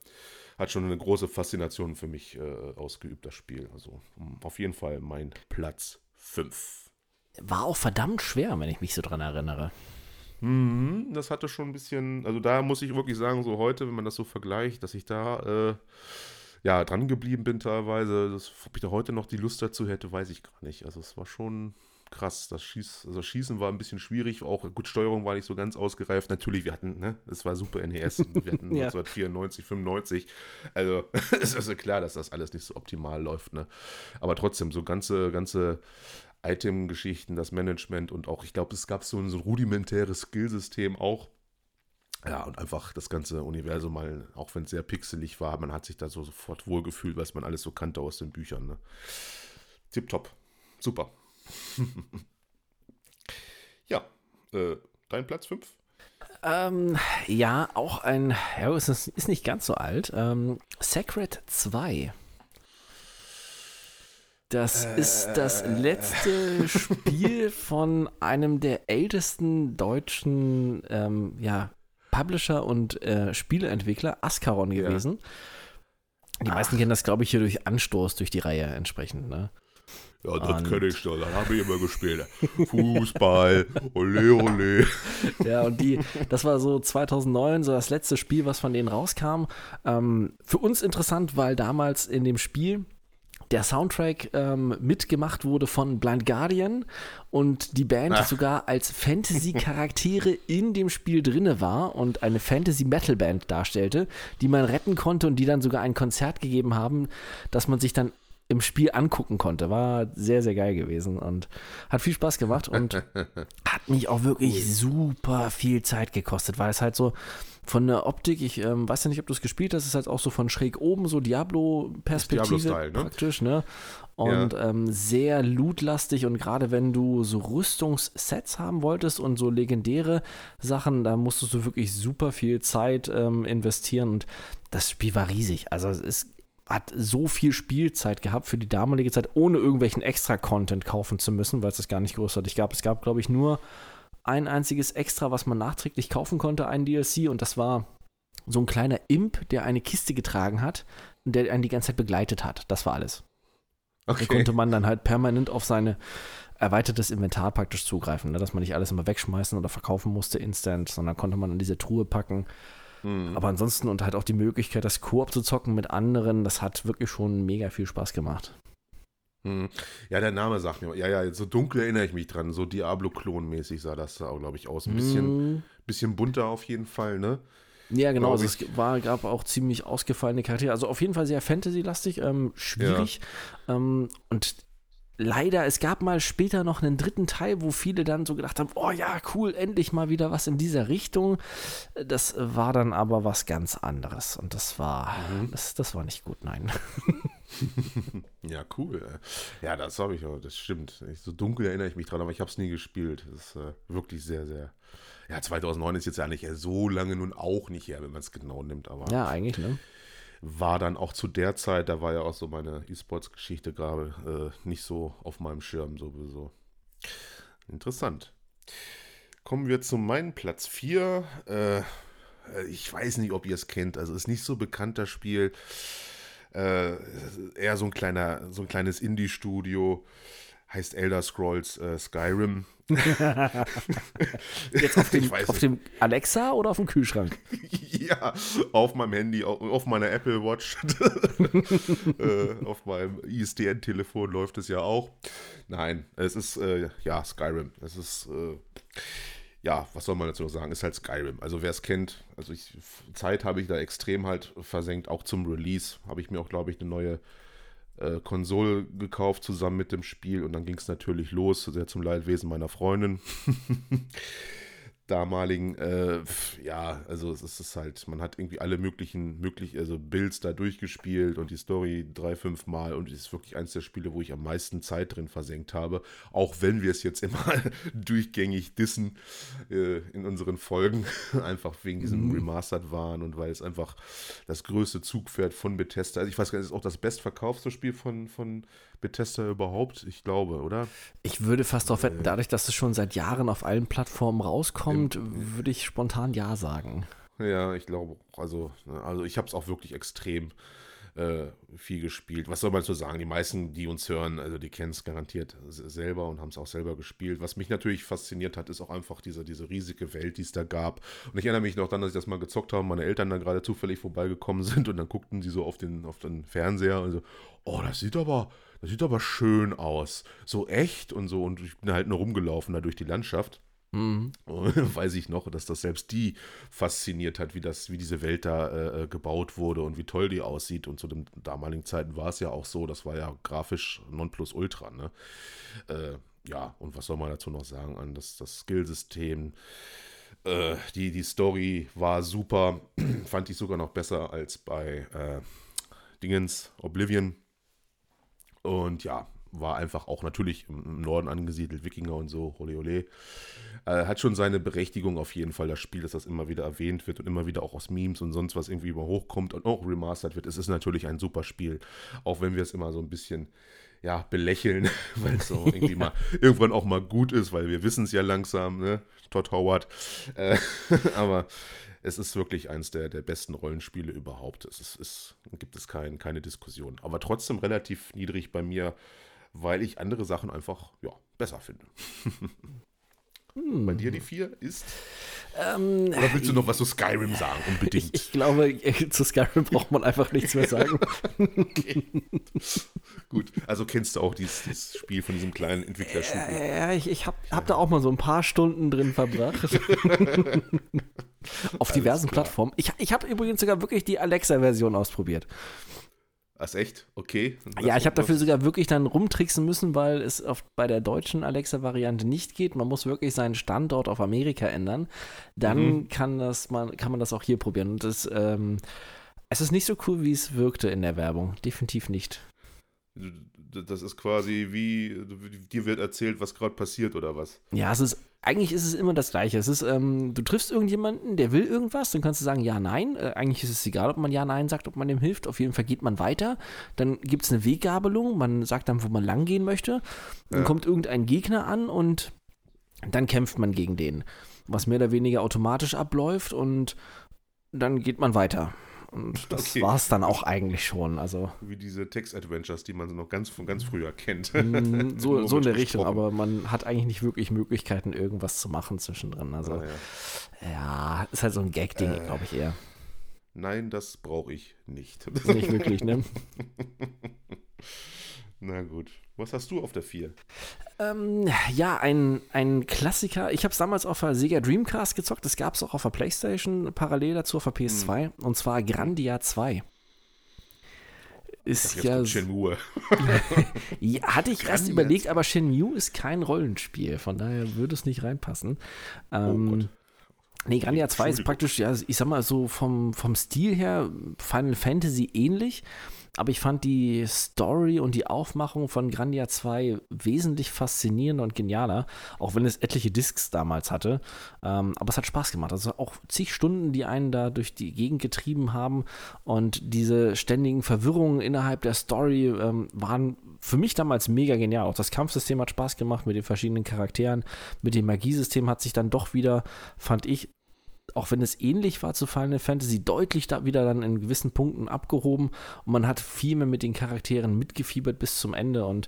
hat schon eine große Faszination für mich äh, ausgeübt, das Spiel. Also auf jeden Fall mein Platz 5. War auch verdammt schwer, wenn ich mich so dran erinnere. Mhm, das hatte schon ein bisschen, also da muss ich wirklich sagen, so heute, wenn man das so vergleicht, dass ich da äh, ja, dran geblieben bin teilweise. Das, ob ich da heute noch die Lust dazu hätte, weiß ich gar nicht. Also es war schon krass. Das Schieß, also Schießen war ein bisschen schwierig. Auch gut, Steuerung war nicht so ganz ausgereift. Natürlich, wir hatten, ne, es war super NES. Wir hatten ja. 1994, 95. Also es ist also klar, dass das alles nicht so optimal läuft. Ne? Aber trotzdem, so ganze, ganze Item-Geschichten, das Management und auch, ich glaube, es gab so ein, so ein rudimentäres Skillsystem auch ja, und einfach das ganze Universum mal, auch wenn es sehr pixelig war, man hat sich da so sofort wohlgefühlt, was man alles so kannte aus den Büchern. Ne? Tipptopp. Super. ja, äh, dein Platz 5? Ähm, ja, auch ein, ja, es ist, ist nicht ganz so alt. Ähm, Sacred 2. Das äh, ist das letzte Spiel von einem der ältesten deutschen ähm, ja, Publisher und äh, Spieleentwickler Ascaron gewesen. Ja. Die meisten Ach. kennen das, glaube ich, hier durch Anstoß durch die Reihe entsprechend. Ne? Ja, das kenne ich doch, das habe ich immer gespielt. Fußball, ole ole. Ja, und die, das war so 2009, so das letzte Spiel, was von denen rauskam. Ähm, für uns interessant, weil damals in dem Spiel der Soundtrack ähm, mitgemacht wurde von Blind Guardian und die Band Ach. sogar als Fantasy-Charaktere in dem Spiel drinne war und eine Fantasy-Metal-Band darstellte, die man retten konnte und die dann sogar ein Konzert gegeben haben, das man sich dann im Spiel angucken konnte. War sehr, sehr geil gewesen und hat viel Spaß gemacht und hat mich auch wirklich super viel Zeit gekostet, weil es halt so von der Optik, ich ähm, weiß ja nicht, ob du es gespielt hast, ist halt auch so von schräg oben, so Diablo-Perspektive Diablo ne? praktisch, ne? Und ja. ähm, sehr lootlastig und gerade wenn du so Rüstungssets haben wolltest und so legendäre Sachen, da musstest du wirklich super viel Zeit ähm, investieren und das Spiel war riesig. Also es ist hat so viel Spielzeit gehabt für die damalige Zeit, ohne irgendwelchen Extra-Content kaufen zu müssen, weil es das gar nicht großartig gab. Es gab, glaube ich, nur ein einziges Extra, was man nachträglich kaufen konnte, ein DLC, und das war so ein kleiner Imp, der eine Kiste getragen hat und der einen die ganze Zeit begleitet hat. Das war alles. Okay. Da konnte man dann halt permanent auf seine erweitertes Inventar praktisch zugreifen, ne? dass man nicht alles immer wegschmeißen oder verkaufen musste instant, sondern konnte man in diese Truhe packen Mhm. Aber ansonsten und halt auch die Möglichkeit, das Koop zu zocken mit anderen, das hat wirklich schon mega viel Spaß gemacht. Hm. Ja, der Name sagt mir, ja, ja, so dunkel erinnere ich mich dran. So Diablo-Klon-mäßig sah das da, glaube ich, aus. Ein bisschen, Hm. bisschen bunter auf jeden Fall, ne? Ja, genau. Also es war, gab auch ziemlich ausgefallene Charaktere. Also auf jeden Fall sehr Fantasy-lastig, ähm, schwierig. Ähm, und leider, es gab mal später noch einen dritten Teil, wo viele dann so gedacht haben, oh ja, cool, endlich mal wieder was in dieser Richtung. Das war dann aber was ganz anderes. Und das war, das, das war nicht gut, nein. Ja, cool. Ja, das habe ich auch, das stimmt. So dunkel erinnere ich mich dran, aber ich habe es nie gespielt. Das ist äh, wirklich sehr, sehr. Ja, 2009 ist jetzt ja nicht so lange nun auch nicht her, wenn man es genau nimmt, aber Ja, eigentlich, ne? War dann auch zu der Zeit, da war ja auch so meine E-Sports-Geschichte gerade äh, nicht so auf meinem Schirm sowieso. Interessant. Kommen wir zu meinem Platz 4. Äh, ich weiß nicht, ob ihr es kennt. Also ist nicht so bekannt das Spiel. Äh, eher so ein kleiner, so ein kleines Indie-Studio. Heißt Elder Scrolls äh, Skyrim. Jetzt auf dem, auf dem Alexa oder auf dem Kühlschrank? Ja, auf meinem Handy, auf, auf meiner Apple Watch, äh, auf meinem ISDN-Telefon läuft es ja auch. Nein, es ist, äh, ja, Skyrim. Es ist, äh, ja, was soll man dazu noch sagen? Ist halt Skyrim. Also wer es kennt, also ich, Zeit habe ich da extrem halt versenkt, auch zum Release habe ich mir auch, glaube ich, eine neue äh, Konsole gekauft zusammen mit dem Spiel und dann ging es natürlich los, sehr zum Leidwesen meiner Freundin. damaligen, äh, ja, also es ist halt, man hat irgendwie alle möglichen, möglich, also Builds da durchgespielt und die Story drei, fünf Mal und es ist wirklich eins der Spiele, wo ich am meisten Zeit drin versenkt habe, auch wenn wir es jetzt immer durchgängig dissen äh, in unseren Folgen, einfach wegen diesem Remastered waren und weil es einfach das größte Zugpferd von Bethesda, also ich weiß gar nicht, ist auch das bestverkaufte Spiel von, von Bethesda überhaupt, ich glaube, oder? Ich würde fast darauf wetten, dadurch, dass es schon seit Jahren auf allen Plattformen rauskommt, würde ich spontan Ja sagen. Ja, ich glaube, auch. also, ne, also ich habe es auch wirklich extrem äh, viel gespielt. Was soll man so sagen? Die meisten, die uns hören, also die kennen es garantiert selber und haben es auch selber gespielt. Was mich natürlich fasziniert hat, ist auch einfach diese, diese riesige Welt, die es da gab. Und ich erinnere mich noch dann, dass ich das mal gezockt habe, meine Eltern dann gerade zufällig vorbeigekommen sind und dann guckten sie so auf den, auf den Fernseher und so, oh, das sieht aber, das sieht aber schön aus. So echt und so. Und ich bin halt nur rumgelaufen da durch die Landschaft. Mhm. weiß ich noch, dass das selbst die fasziniert hat, wie das, wie diese Welt da äh, gebaut wurde und wie toll die aussieht. Und zu den damaligen Zeiten war es ja auch so, das war ja grafisch Nonplusultra, ne? Äh, ja, und was soll man dazu noch sagen an das, das Skillsystem? Äh, die, die Story war super, fand ich sogar noch besser als bei äh, Dingens Oblivion. Und ja, war einfach auch natürlich im Norden angesiedelt, Wikinger und so, ole ole. Äh, hat schon seine Berechtigung auf jeden Fall, das Spiel, dass das immer wieder erwähnt wird und immer wieder auch aus Memes und sonst was irgendwie immer hochkommt und auch remastered wird. Es ist natürlich ein super Spiel, auch wenn wir es immer so ein bisschen ja, belächeln, weil es so irgendwie mal irgendwann auch mal gut ist, weil wir wissen es ja langsam, ne? Todd Howard. Äh, aber es ist wirklich eins der, der besten Rollenspiele überhaupt. Es ist, ist, gibt es kein, keine Diskussion. Aber trotzdem relativ niedrig bei mir, weil ich andere Sachen einfach ja, besser finde. Bei dir die vier ist? Ähm, Oder willst du noch was zu Skyrim sagen? ich, Unbedingt. ich glaube, äh, zu Skyrim braucht man einfach nichts mehr sagen. Gut, also kennst du auch dieses, dieses Spiel von diesem kleinen Entwicklerstudio. Ja, ich, ich habe hab da auch mal so ein paar Stunden drin verbracht. Auf diversen klar. Plattformen. Ich, ich habe übrigens sogar wirklich die Alexa-Version ausprobiert. Ach, echt? Okay. Ja, ich habe dafür so. sogar wirklich dann rumtricksen müssen, weil es auf, bei der deutschen Alexa-Variante nicht geht. Man muss wirklich seinen Standort auf Amerika ändern. Dann Mhm. kann, das man, kann man das auch hier probieren. Und das, ähm, es ist nicht so cool, wie es wirkte in der Werbung. Definitiv nicht. Das ist quasi wie, dir wird erzählt, was gerade passiert oder was. Ja, es ist, eigentlich ist es immer das Gleiche. Es ist, ähm, du triffst irgendjemanden, der will irgendwas, dann kannst du sagen Ja, Nein. Äh, eigentlich ist es egal, ob man Ja, Nein sagt, ob man dem hilft. Auf jeden Fall geht man weiter. Dann gibt es eine Weggabelung, man sagt dann, wo man lang gehen möchte. Dann Ja. kommt irgendein Gegner an und dann kämpft man gegen den. Was mehr oder weniger automatisch abläuft und dann geht man weiter. Und das Okay. war es dann auch eigentlich schon. Also Wie diese Text-Adventures, die man noch ganz von ganz früher kennt. mm, so, so in der Richtung, aber man hat eigentlich nicht wirklich Möglichkeiten, irgendwas zu machen zwischendrin. Also Ah, ja. Ja, ist halt so ein Gag-Ding, Äh. glaube ich eher. Nein, das brauche ich nicht. Nicht wirklich, ne? Na gut. Was hast du auf der 4? Ähm, ja, ein, ein Klassiker. Ich habe es damals auf der Sega Dreamcast gezockt. Das gab es auch auf der Playstation parallel dazu auf der PS2. Mhm. Und zwar Grandia 2 ist ja. Shenmue. ja, hatte ich erst überlegt, aber Shenmue ist kein Rollenspiel, von daher würde es nicht reinpassen. Ähm, oh Nee, Grandia 2 ist praktisch, ja, ich sag mal so vom, vom Stil her Final Fantasy ähnlich, aber ich fand die Story und die Aufmachung von Grandia 2 wesentlich faszinierender und genialer, auch wenn es etliche Discs damals hatte. Ähm, aber es hat Spaß gemacht. Also auch zig Stunden, die einen da durch die Gegend getrieben haben und diese ständigen Verwirrungen innerhalb der Story ähm, waren für mich damals mega genial. Auch das Kampfsystem hat Spaß gemacht mit den verschiedenen Charakteren. Mit dem Magiesystem hat sich dann doch wieder, fand ich, auch wenn es ähnlich war zu Final Fantasy, deutlich da wieder dann in gewissen Punkten abgehoben und man hat viel mehr mit den Charakteren mitgefiebert bis zum Ende und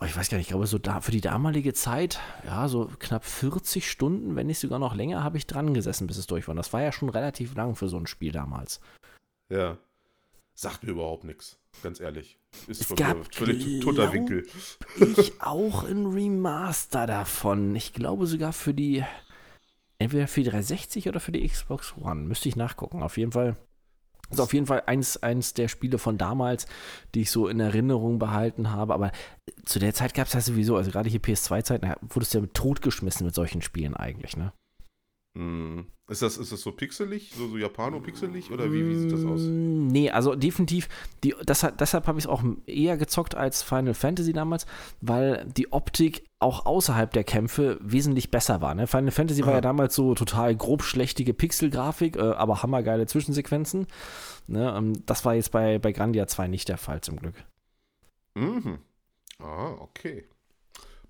oh, ich weiß gar nicht, ich glaube, so da, für die damalige Zeit, ja, so knapp 40 Stunden, wenn nicht sogar noch länger, habe ich dran gesessen, bis es durch war. Und das war ja schon relativ lang für so ein Spiel damals. Ja. Sagt mir überhaupt nichts, ganz ehrlich. Ist es gab völlig toter Winkel. Ich auch ein Remaster davon. Ich glaube sogar für die entweder für die 360 oder für die Xbox One. Müsste ich nachgucken. Auf jeden Fall. Das ist auf jeden Fall eins, eins der Spiele von damals, die ich so in Erinnerung behalten habe. Aber zu der Zeit gab es ja sowieso, also gerade hier PS2-Zeit, wurdest du ja totgeschmissen mit solchen Spielen eigentlich, ne? Mm. Ist das, ist das so pixelig, so, so Japano-pixelig oder wie, wie sieht das aus? Mm, nee, also definitiv, die, das, deshalb habe ich es auch eher gezockt als Final Fantasy damals, weil die Optik auch außerhalb der Kämpfe wesentlich besser war. Ne? Final Fantasy Aha. war ja damals so total grob schlechtige Pixelgrafik, äh, aber hammergeile Zwischensequenzen. Ne? Ähm, das war jetzt bei, bei Grandia 2 nicht der Fall zum Glück. Mhm. Ah, okay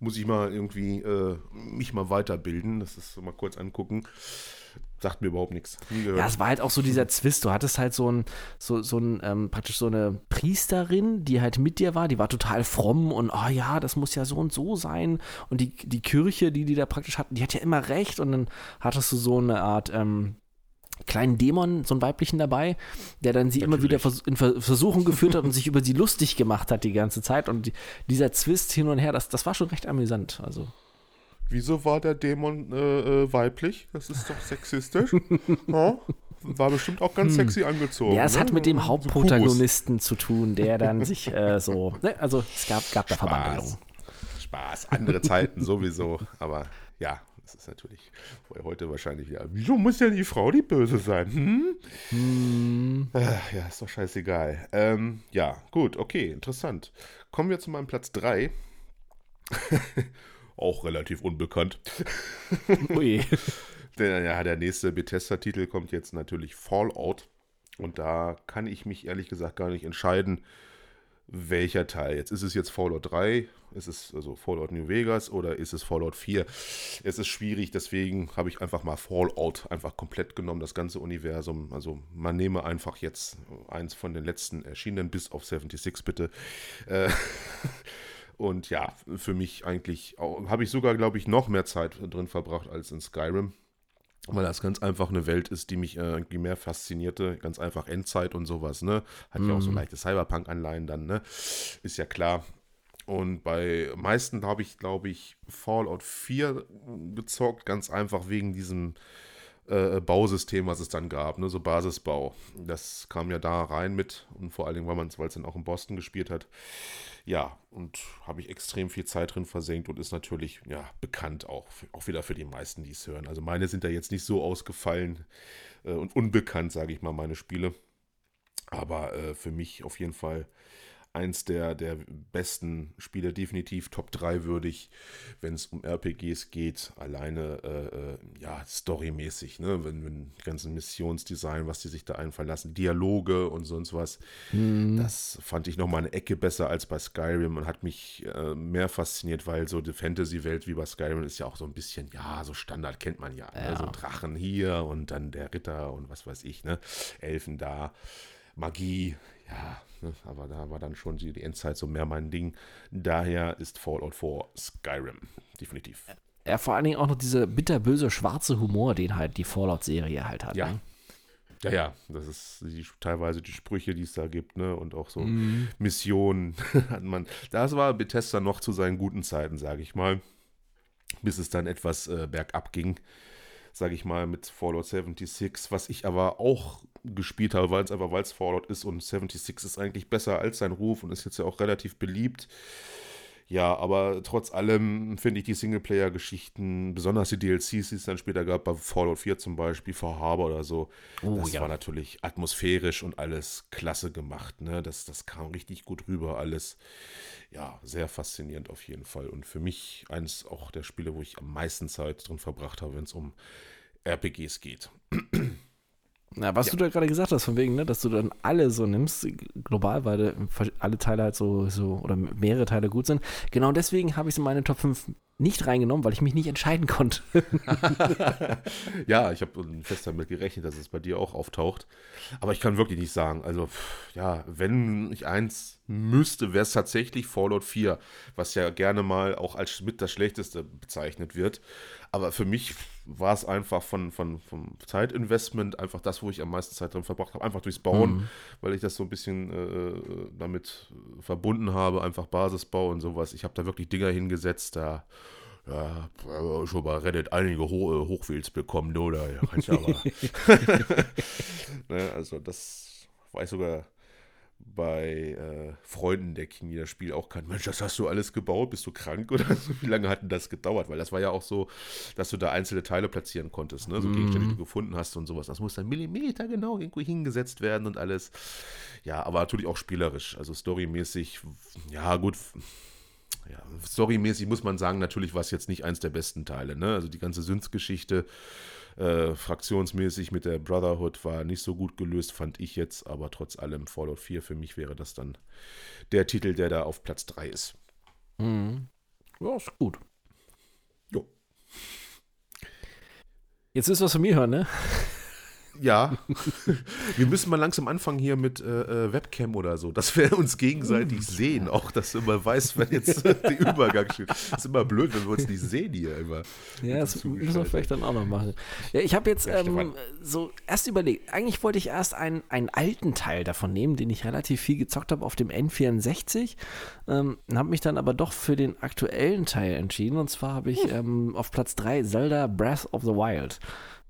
muss ich mal irgendwie äh, mich mal weiterbilden. Das ist so mal kurz angucken. Sagt mir überhaupt nichts. Ja, es war halt auch so dieser Zwist. Du hattest halt so ein, so, so ein, ähm, praktisch so eine Priesterin, die halt mit dir war, die war total fromm und oh ja, das muss ja so und so sein. Und die, die Kirche, die die da praktisch hatten, die hat ja immer recht. Und dann hattest du so eine Art, ähm, kleinen Dämon, so einen weiblichen dabei, der dann sie Natürlich. immer wieder in Versuchung geführt hat und sich über sie lustig gemacht hat die ganze Zeit. Und dieser Zwist hin und her, das, das war schon recht amüsant. Also. Wieso war der Dämon äh, äh, weiblich? Das ist doch sexistisch. ja, war bestimmt auch ganz hm. sexy angezogen. Ja, es ne? hat mit dem Hauptprotagonisten so zu tun, der dann sich äh, so. Ne? Also es gab, gab da Verwandlungen. Spaß, andere Zeiten sowieso. Aber ja, das ist natürlich heute wahrscheinlich wieder. Wieso muss denn die Frau die Böse sein? Hm? Hm. Ach, ja, ist doch scheißegal. Ähm, ja, gut, okay, interessant. Kommen wir zu meinem Platz 3. Auch relativ unbekannt. Ui. der, ja, der nächste Bethesda-Titel kommt jetzt natürlich Fallout. Und da kann ich mich ehrlich gesagt gar nicht entscheiden, welcher Teil. Jetzt ist es jetzt Fallout 3, ist es also Fallout New Vegas oder ist es Fallout 4? Es ist schwierig, deswegen habe ich einfach mal Fallout einfach komplett genommen, das ganze Universum. Also man nehme einfach jetzt eins von den letzten erschienenen, bis auf 76 bitte. Äh, und ja, für mich eigentlich habe ich sogar, glaube ich, noch mehr Zeit drin verbracht als in Skyrim weil das ganz einfach eine Welt ist, die mich äh, irgendwie mehr faszinierte. Ganz einfach Endzeit und sowas, ne? Hat mhm. ja auch so mhm. leichte Cyberpunk-Anleihen dann, ne? Ist ja klar. Und bei meisten habe ich, glaube ich, Fallout 4 gezockt, ganz einfach wegen diesem äh, Bausystem, was es dann gab, ne? so Basisbau. Das kam ja da rein mit und vor allen Dingen, weil es dann auch in Boston gespielt hat ja, und habe ich extrem viel Zeit drin versenkt und ist natürlich, ja, bekannt auch, auch wieder für die meisten, die es hören. Also meine sind da jetzt nicht so ausgefallen äh, und unbekannt, sage ich mal, meine Spiele. Aber äh, für mich auf jeden Fall eins der, der besten Spiele, definitiv Top 3 würdig, wenn es um RPGs geht, alleine äh, äh, ja, storymäßig, ne? wenn, wenn ganzen Missionsdesign, was die sich da einfallen lassen, Dialoge und sonst was, mhm. das fand ich nochmal eine Ecke besser als bei Skyrim und hat mich äh, mehr fasziniert, weil so die Fantasy-Welt wie bei Skyrim ist ja auch so ein bisschen, ja, so Standard kennt man ja, ne? ja. Ne? so Drachen hier und dann der Ritter und was weiß ich, ne? Elfen da. Magie, ja, aber da war dann schon die, Endzeit so mehr mein Ding. Daher ist Fallout 4 Skyrim, definitiv. Ja, vor allen Dingen auch noch dieser bitterböse schwarze Humor, den halt die Fallout-Serie halt hat. Ja. Ne? Ja, ja, das ist die, teilweise die Sprüche, die es da gibt, ne? Und auch so mhm. Missionen hat man. Das war Bethesda noch zu seinen guten Zeiten, sage ich mal. Bis es dann etwas äh, bergab ging, sage ich mal, mit Fallout 76, was ich aber auch gespielt habe, weil es einfach, weil es Fallout ist und 76 ist eigentlich besser als sein Ruf und ist jetzt ja auch relativ beliebt. Ja, aber trotz allem finde ich die Singleplayer-Geschichten, besonders die DLCs, die es dann später gab, bei Fallout 4 zum Beispiel, For Harbor oder so, oh, das ja. war natürlich atmosphärisch und alles klasse gemacht. Ne? Das, das kam richtig gut rüber, alles. Ja, sehr faszinierend auf jeden Fall. Und für mich eines auch der Spiele, wo ich am meisten Zeit drin verbracht habe, wenn es um RPGs geht. Na, was ja. du da gerade gesagt hast, von wegen, ne, dass du dann alle so nimmst, global, weil alle Teile halt so, so oder mehrere Teile gut sind. Genau deswegen habe ich es in meine Top 5 nicht reingenommen, weil ich mich nicht entscheiden konnte. ja, ich habe fest damit gerechnet, dass es bei dir auch auftaucht. Aber ich kann wirklich nicht sagen. Also, ja, wenn ich eins müsste, wäre es tatsächlich Fallout 4, was ja gerne mal auch als mit das Schlechteste bezeichnet wird. Aber für mich war es einfach von, von, vom Zeitinvestment einfach das, wo ich am meisten Zeit drin verbracht habe. Einfach durchs Bauen, mhm. weil ich das so ein bisschen äh, damit verbunden habe. Einfach Basisbau und sowas. Ich habe da wirklich Dinger hingesetzt, da ja, schon bei Reddit einige Ho äh, Hochwilds bekommen, oder? Ja, kannst aber. ne, also das war ich sogar bei äh, Freunden der King, die das Spiel auch kannten. Mensch, das hast du alles gebaut? Bist du krank oder so? Wie lange hat denn das gedauert? Weil das war ja auch so, dass du da einzelne Teile platzieren konntest, ne? So mhm. Gegenstände, die du gefunden hast und sowas. Das muss dann Millimeter genau irgendwo hingesetzt werden und alles. Ja, aber natürlich auch spielerisch. Also storymäßig, ja, gut. Ja, storymäßig muss man sagen, natürlich war es jetzt nicht eins der besten Teile, ne? Also die ganze Synth-Geschichte äh, fraktionsmäßig mit der Brotherhood war nicht so gut gelöst, fand ich jetzt, aber trotz allem Fallout 4 für mich wäre das dann der Titel, der da auf Platz 3 ist. Mhm. Ja, ist gut. Jo. Jetzt ist was von mir hören, ne? Ja, wir müssen mal langsam anfangen hier mit äh, äh Webcam oder so, dass wir uns gegenseitig sehen. Auch, dass du mal weißt, wenn jetzt der Übergang steht. Ist immer blöd, wenn wir uns nicht sehen hier immer. Ja, das müssen wir vielleicht dann auch noch machen. Ja, ich habe jetzt ähm, so erst überlegt, eigentlich wollte ich erst einen, einen alten Teil davon nehmen, den ich relativ viel gezockt habe auf dem N64. Ähm, habe mich dann aber doch für den aktuellen Teil entschieden. Und zwar habe ich hm. ähm, auf Platz 3 Zelda Breath of the Wild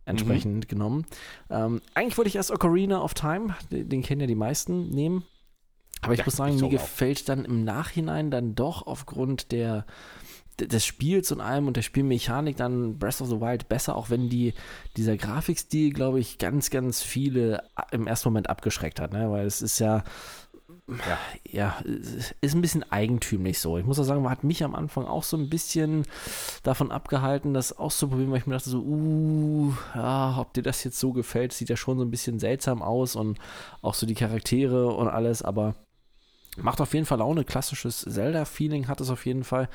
entsprechend mhm. genommen. Ähm, eigentlich wollte ich erst Ocarina of Time, den, den kennen ja die meisten, nehmen. Aber ich ja, muss sagen, mir gefällt dann im Nachhinein dann doch aufgrund der des Spiels und allem und der Spielmechanik dann Breath of the Wild besser, auch wenn die, dieser Grafikstil, glaube ich, ganz, ganz viele im ersten Moment abgeschreckt hat, ne? weil es ist ja ja. ja, ist ein bisschen eigentümlich so. Ich muss auch sagen, man hat mich am Anfang auch so ein bisschen davon abgehalten, das auszuprobieren, weil ich mir dachte so, uh, ja, ob dir das jetzt so gefällt, sieht ja schon so ein bisschen seltsam aus und auch so die Charaktere und alles, aber macht auf jeden Fall Laune. Klassisches Zelda-Feeling hat es auf jeden Fall.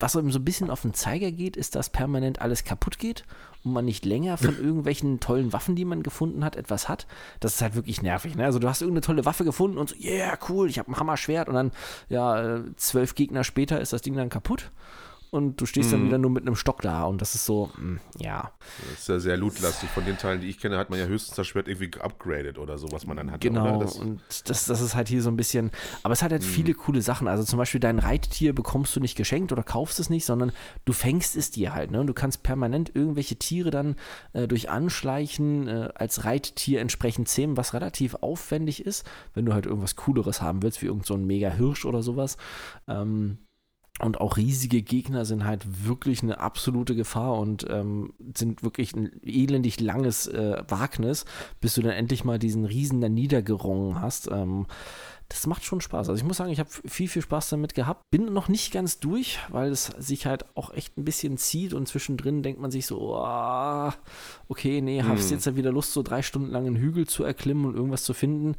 Was ihm so ein bisschen auf den Zeiger geht, ist, dass permanent alles kaputt geht und man nicht länger von irgendwelchen tollen Waffen, die man gefunden hat, etwas hat. Das ist halt wirklich nervig. Ne? Also du hast irgendeine tolle Waffe gefunden und so, yeah, cool, ich habe ein Hammerschwert und dann, ja, äh, zwölf Gegner später ist das Ding dann kaputt und du stehst mhm. dann wieder nur mit einem Stock da und das ist so, mh, mm, ja. Das ist ja sehr lootlastig. Von den Teilen, die ich kenne, hat man ja höchstens das Schwert irgendwie geupgradet oder so, was man dann hat. Genau, das und das, das ist halt hier so ein bisschen, aber es hat halt mhm. viele coole Sachen. Also zum Beispiel dein Reittier bekommst du nicht geschenkt oder kaufst es nicht, sondern du fängst es dir halt. Ne? Und du kannst permanent irgendwelche Tiere dann äh, durch Anschleichen äh, als Reittier entsprechend zähmen, was relativ aufwendig ist, wenn du halt irgendwas Cooleres haben willst, wie irgend so ein mega Hirsch oder sowas. Ähm, und auch riesige Gegner sind halt wirklich eine absolute Gefahr und ähm, sind wirklich ein elendig langes äh, Wagnis, bis du dann endlich mal diesen Riesen da niedergerungen hast. Ähm, das macht schon Spaß. Also ich muss sagen, ich habe viel, viel Spaß damit gehabt. Bin noch nicht ganz durch, weil es sich halt auch echt ein bisschen zieht und zwischendrin denkt man sich so, oh, okay, nee, hm. hast jetzt ja wieder Lust, so drei Stunden lang einen Hügel zu erklimmen und irgendwas zu finden.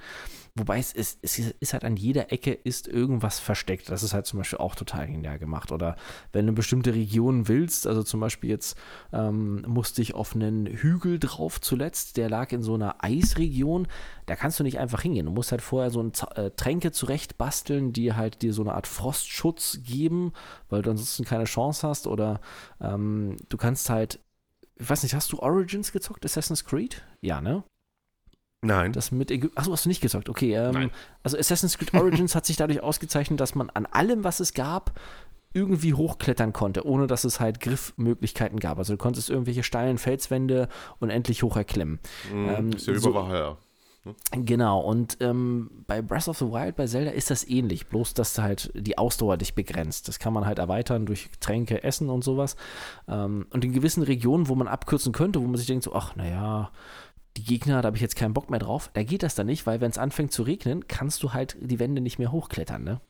Wobei es ist, es ist halt an jeder Ecke ist irgendwas versteckt. Das ist halt zum Beispiel auch total genial gemacht. Oder wenn du bestimmte Regionen willst, also zum Beispiel jetzt ähm, musste ich auf einen Hügel drauf zuletzt, der lag in so einer Eisregion. Da kannst du nicht einfach hingehen. Du musst halt vorher so ein äh, Tränke zurecht basteln, die halt dir so eine Art Frostschutz geben, weil du ansonsten keine Chance hast. Oder ähm, du kannst halt, ich weiß nicht, hast du Origins gezockt, Assassin's Creed? Ja, ne? Nein. Das mit Ägypten. Achso, hast du nicht gezockt. Okay. Ähm. Also Assassin's Creed Origins hat sich dadurch ausgezeichnet, dass man an allem, was es gab, irgendwie hochklettern konnte, ohne dass es halt Griffmöglichkeiten gab. Also du konntest irgendwelche steilen Felswände unendlich hoch erklimmen. Mhm, ähm, ist ja so- über Valhalla. Genau, und ähm, bei Breath of the Wild, bei Zelda ist das ähnlich, bloß dass halt die Ausdauer dich begrenzt. Das kann man halt erweitern durch Tränke, Essen und sowas. Ähm, und in gewissen Regionen, wo man abkürzen könnte, wo man sich denkt so, ach naja, die Gegner, da habe ich jetzt keinen Bock mehr drauf, da geht das dann nicht, weil wenn es anfängt zu regnen, kannst du halt die Wände nicht mehr hochklettern, ne?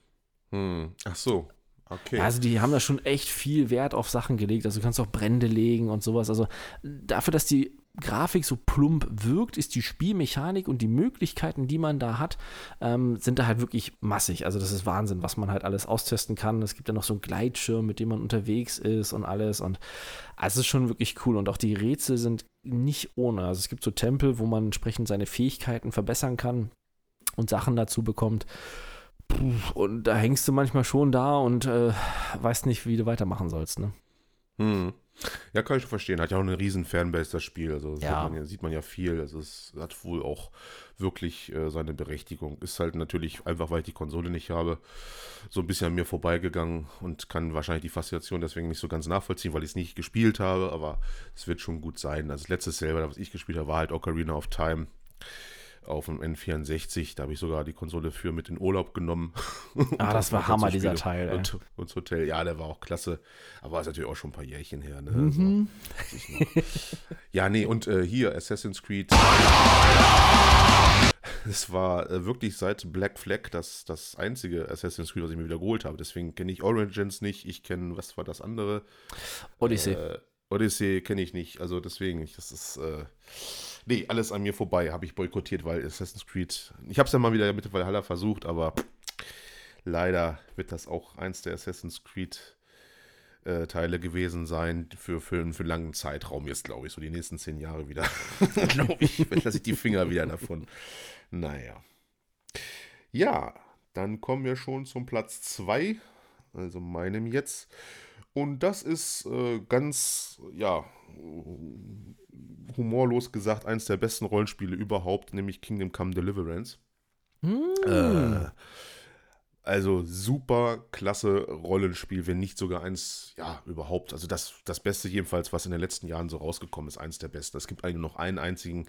Hm. Ach so. Okay. Also die haben da schon echt viel Wert auf Sachen gelegt. Also du kannst auch Brände legen und sowas. Also dafür, dass die Grafik so plump wirkt, ist die Spielmechanik und die Möglichkeiten, die man da hat, ähm, sind da halt wirklich massig. Also das ist Wahnsinn, was man halt alles austesten kann. Es gibt ja noch so einen Gleitschirm, mit dem man unterwegs ist und alles. Und also es ist schon wirklich cool. Und auch die Rätsel sind nicht ohne. Also es gibt so Tempel, wo man entsprechend seine Fähigkeiten verbessern kann und Sachen dazu bekommt. Und da hängst du manchmal schon da und äh, weißt nicht, wie du weitermachen sollst. Ne? Hm. Ja, kann ich schon verstehen. Hat ja auch eine riesen Fanbase, das Spiel. Also das Ja. sieht, man ja, sieht man ja viel. Also es hat wohl auch wirklich äh, seine Berechtigung. Ist halt natürlich einfach, weil ich die Konsole nicht habe, so ein bisschen an mir vorbeigegangen und kann wahrscheinlich die Faszination deswegen nicht so ganz nachvollziehen, weil ich es nicht gespielt habe, aber es wird schon gut sein. Also das letzte selber, was ich gespielt habe, war halt Ocarina of Time auf dem N64. Da habe ich sogar die Konsole für mit in Urlaub genommen. Ah, das war Und Hammer, dieser Teil, ey. Und, und das Hotel, ja, der war auch klasse. Aber ist natürlich auch schon ein paar Jährchen her. Ne? Mhm. Also, ja, nee, und äh, hier Assassin's Creed. Es war äh, wirklich seit Black Flag das, das einzige Assassin's Creed, was ich mir wieder geholt habe. Deswegen kenne ich Origins nicht. Ich kenne, was war das andere? Odyssey. Äh, Odyssey kenne ich nicht. Also deswegen, ich- das ist. Äh, nee, alles an mir vorbei. Habe ich boykottiert, weil Assassin's Creed. Ich habe es ja mal wieder mit Valhalla versucht, aber leider wird das auch eins der Assassin's Creed. äh, Teile gewesen sein für, für, für einen langen Zeitraum jetzt, glaube ich, so die nächsten zehn Jahre wieder. glaube ich, lasse ich die Finger wieder davon. Naja. Ja, dann kommen wir schon zum Platz 2, also meinem jetzt. Und das ist äh, ganz, ja, humorlos gesagt, eines der besten Rollenspiele überhaupt, nämlich Kingdom Come Deliverance. Äh, also super klasse Rollenspiel, wenn nicht sogar eins, ja, überhaupt. Also das, das Beste jedenfalls, was in den letzten Jahren so rausgekommen ist, eins der besten. Es gibt eigentlich noch einen einzigen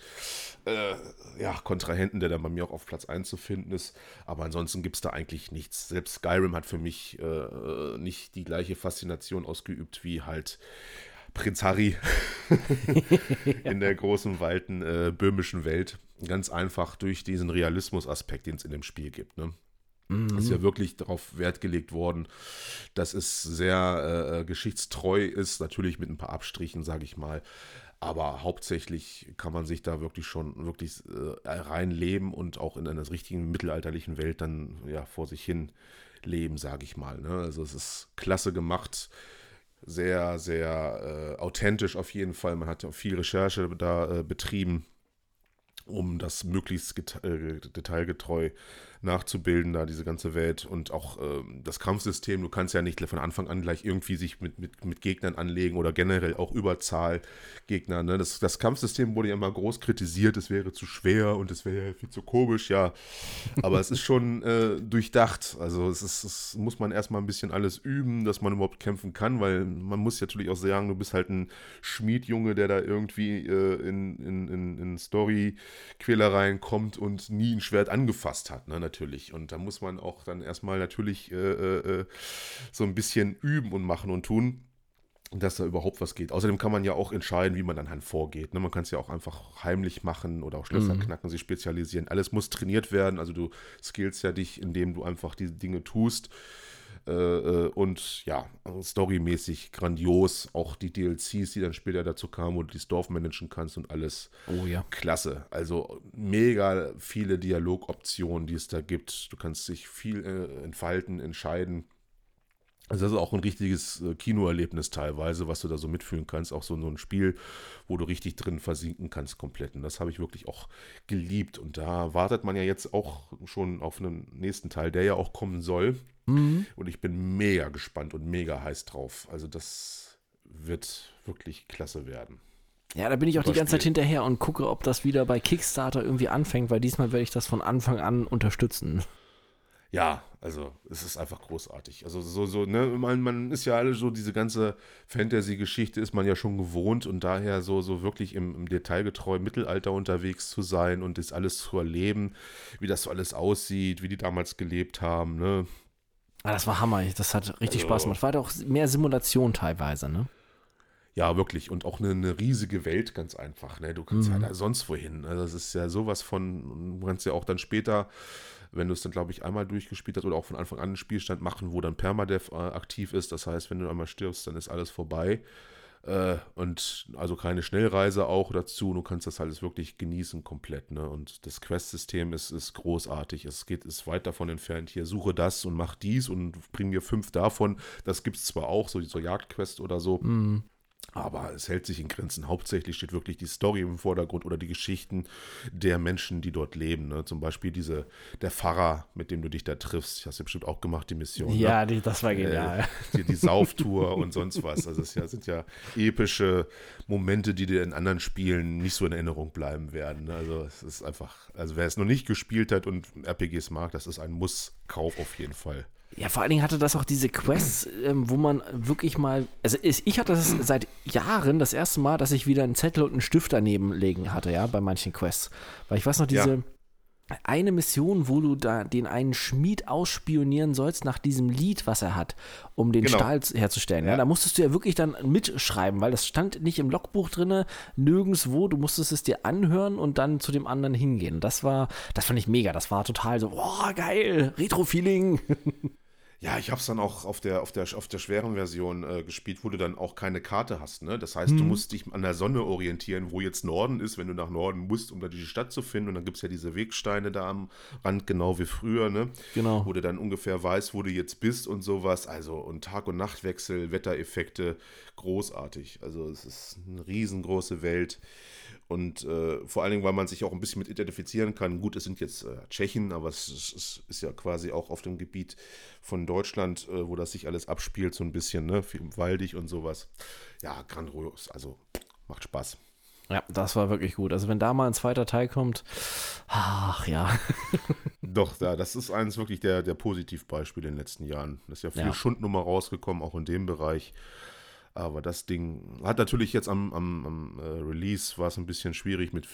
äh, ja, Kontrahenten, der dann bei mir auch auf Platz 1 zu finden ist. Aber ansonsten gibt es da eigentlich nichts. Selbst Skyrim hat für mich äh, nicht die gleiche Faszination ausgeübt wie halt Prinz Harry in der großen, weiten äh, böhmischen Welt. Ganz einfach durch diesen Realismus-Aspekt, den es in dem Spiel gibt. Ne? Ist ja wirklich darauf Wert gelegt worden, dass es sehr äh, geschichtstreu ist, natürlich mit ein paar Abstrichen, sage ich mal. Aber hauptsächlich kann man sich da wirklich schon wirklich äh, reinleben und auch in einer richtigen mittelalterlichen Welt dann ja vor sich hin leben, sage ich mal. Ne? Also es ist klasse gemacht, sehr, sehr äh, authentisch auf jeden Fall. Man hat ja viel Recherche da äh, betrieben, um das möglichst äh, detailgetreu nachzubilden, da diese ganze Welt und auch ähm, das Kampfsystem. Du kannst ja nicht von Anfang an gleich irgendwie sich mit, mit, mit Gegnern anlegen oder generell auch Überzahl Gegner. Ne? Das, das Kampfsystem wurde ja immer groß kritisiert, es wäre zu schwer und es wäre viel zu komisch, ja. Aber es ist schon äh, durchdacht. Also es ist, es muss man erstmal ein bisschen alles üben, dass man überhaupt kämpfen kann, weil man muss natürlich auch sagen, du bist halt ein Schmiedjunge, der da irgendwie äh, in, in, in, in Story-Quälereien kommt und nie ein Schwert angefasst hat, ne, natürlich. Und da muss man auch dann erstmal natürlich äh, äh, äh, so ein bisschen üben und machen und tun dass da überhaupt was geht. Außerdem kann man ja auch entscheiden, wie man dann halt vorgeht. Ne? Man kann es ja auch einfach heimlich machen oder auch Schlösser knacken, sich spezialisieren. Alles muss trainiert werden. Also du skillst ja dich, indem du einfach diese Dinge tust. Äh, äh, und ja, also storymäßig grandios. Auch die DLCs, die dann später dazu kamen, wo du das Dorf managen kannst und alles. Oh ja. Klasse. Also mega viele Dialogoptionen, die es da gibt. Du kannst dich viel äh, entfalten, entscheiden. Also das ist auch ein richtiges äh, Kinoerlebnis teilweise, was du da so mitfühlen kannst. Auch so, so ein Spiel, wo du richtig drin versinken kannst komplett. Und das habe ich wirklich auch geliebt. Und da wartet man ja jetzt auch schon auf einen nächsten Teil, der ja auch kommen soll. Mhm. Und ich bin mega gespannt und mega heiß drauf. Also das wird wirklich klasse werden. Ja, da bin ich auch die ganze Zeit hinterher und gucke, ob das wieder bei Kickstarter irgendwie anfängt, weil diesmal werde ich das von Anfang an unterstützen. Ja, also es ist einfach großartig. Also so, so, ne, man, man ist ja alle so, diese ganze Fantasy-Geschichte ist man ja schon gewohnt und daher so, so wirklich im, im Detailgetreu Mittelalter unterwegs zu sein und das alles zu erleben, wie das so alles aussieht, wie die damals gelebt haben, ne? Ah, das war Hammer, das hat richtig also, Spaß gemacht. War doch mehr Simulation teilweise, ne? Ja, wirklich. Und auch eine, eine, riesige Welt, ganz einfach. Ne? Du kannst mhm. ja da sonst wohin. Also, das ist ja sowas von, du kannst ja auch dann später wenn du es dann, glaube ich, einmal durchgespielt hast oder auch von Anfang an einen Spielstand machen, wo dann Permadev äh, aktiv ist. Das heißt, wenn du einmal stirbst, dann ist alles vorbei. Äh, und also keine Schnellreise auch dazu. Du kannst das alles wirklich genießen komplett. Ne? Und das Quest-System ist, ist großartig. Es geht, ist weit davon entfernt. Hier suche das und mach dies und bring mir fünf davon. Das gibt es zwar auch, so, so Jagdquest oder so. Mhm. Aber es hält sich in Grenzen. Hauptsächlich steht wirklich die Story im Vordergrund oder die Geschichten der Menschen, die dort leben. Ne? Zum Beispiel diese, der Pfarrer, mit dem du dich da triffst. Ich hast ja bestimmt auch gemacht, die Mission. Ja, ne? die, das war genial. Äh, die, die Sauftour und sonst was. Also es ja, sind ja epische Momente, die dir in anderen Spielen nicht so in Erinnerung bleiben werden. Ne? Also es ist einfach, also wer es noch nicht gespielt hat und RPGs mag, das ist ein Muss-Kauf auf jeden Fall. Ja, vor allen Dingen hatte das auch diese Quests, ähm, wo man wirklich mal. Also ich hatte das seit Jahren das erste Mal, dass ich wieder einen Zettel und einen Stift daneben legen hatte, ja, bei manchen Quests. Weil ich weiß noch, diese. Ja. Eine Mission, wo du da den einen Schmied ausspionieren sollst nach diesem Lied, was er hat, um den genau. Stahl herzustellen. Ja. ja. da musstest du ja wirklich dann mitschreiben, weil das stand nicht im Logbuch drin, nirgendwo. Du musstest es dir anhören und dann zu dem anderen hingehen. Das war, das fand ich mega. Das war total so, boah, geil, Retro-Feeling. Ja, ich habe es dann auch auf der, auf der, auf der schweren Version äh, gespielt, wo du dann auch keine Karte hast. Ne? Das heißt, hm. du mhm. musst dich an der Sonne orientieren, wo jetzt Norden ist, wenn du nach Norden musst, um da die Stadt zu finden. Und dann gibt es ja diese Wegsteine da am Rand, genau wie früher, ne? Genau. Wo du dann ungefähr weißt, wo du jetzt bist und sowas. Also, und Tag- und Nachtwechsel, Wettereffekte, großartig. Also, es ist eine riesengroße Welt. Und äh, vor allen Dingen, weil man sich auch ein bisschen mit identifizieren kann. Gut, es sind jetzt äh, Tschechen, aber es, es, ist ja quasi auch auf dem Gebiet von Deutschland, äh, wo das sich alles abspielt, so ein bisschen, ne? Waldig und sowas. Ja, grandios. Also macht Spaß. Ja, das war wirklich gut. Also wenn da mal ein zweiter Teil kommt, ach ja. Doch, ja, das ist eines wirklich der, der Positivbeispiele in den letzten Jahren. Das ist ja viel ja. Schundnummer rausgekommen, auch in dem Bereich. Aber das Ding hat natürlich jetzt am, am, am äh, Release war es ein bisschen schwierig mit,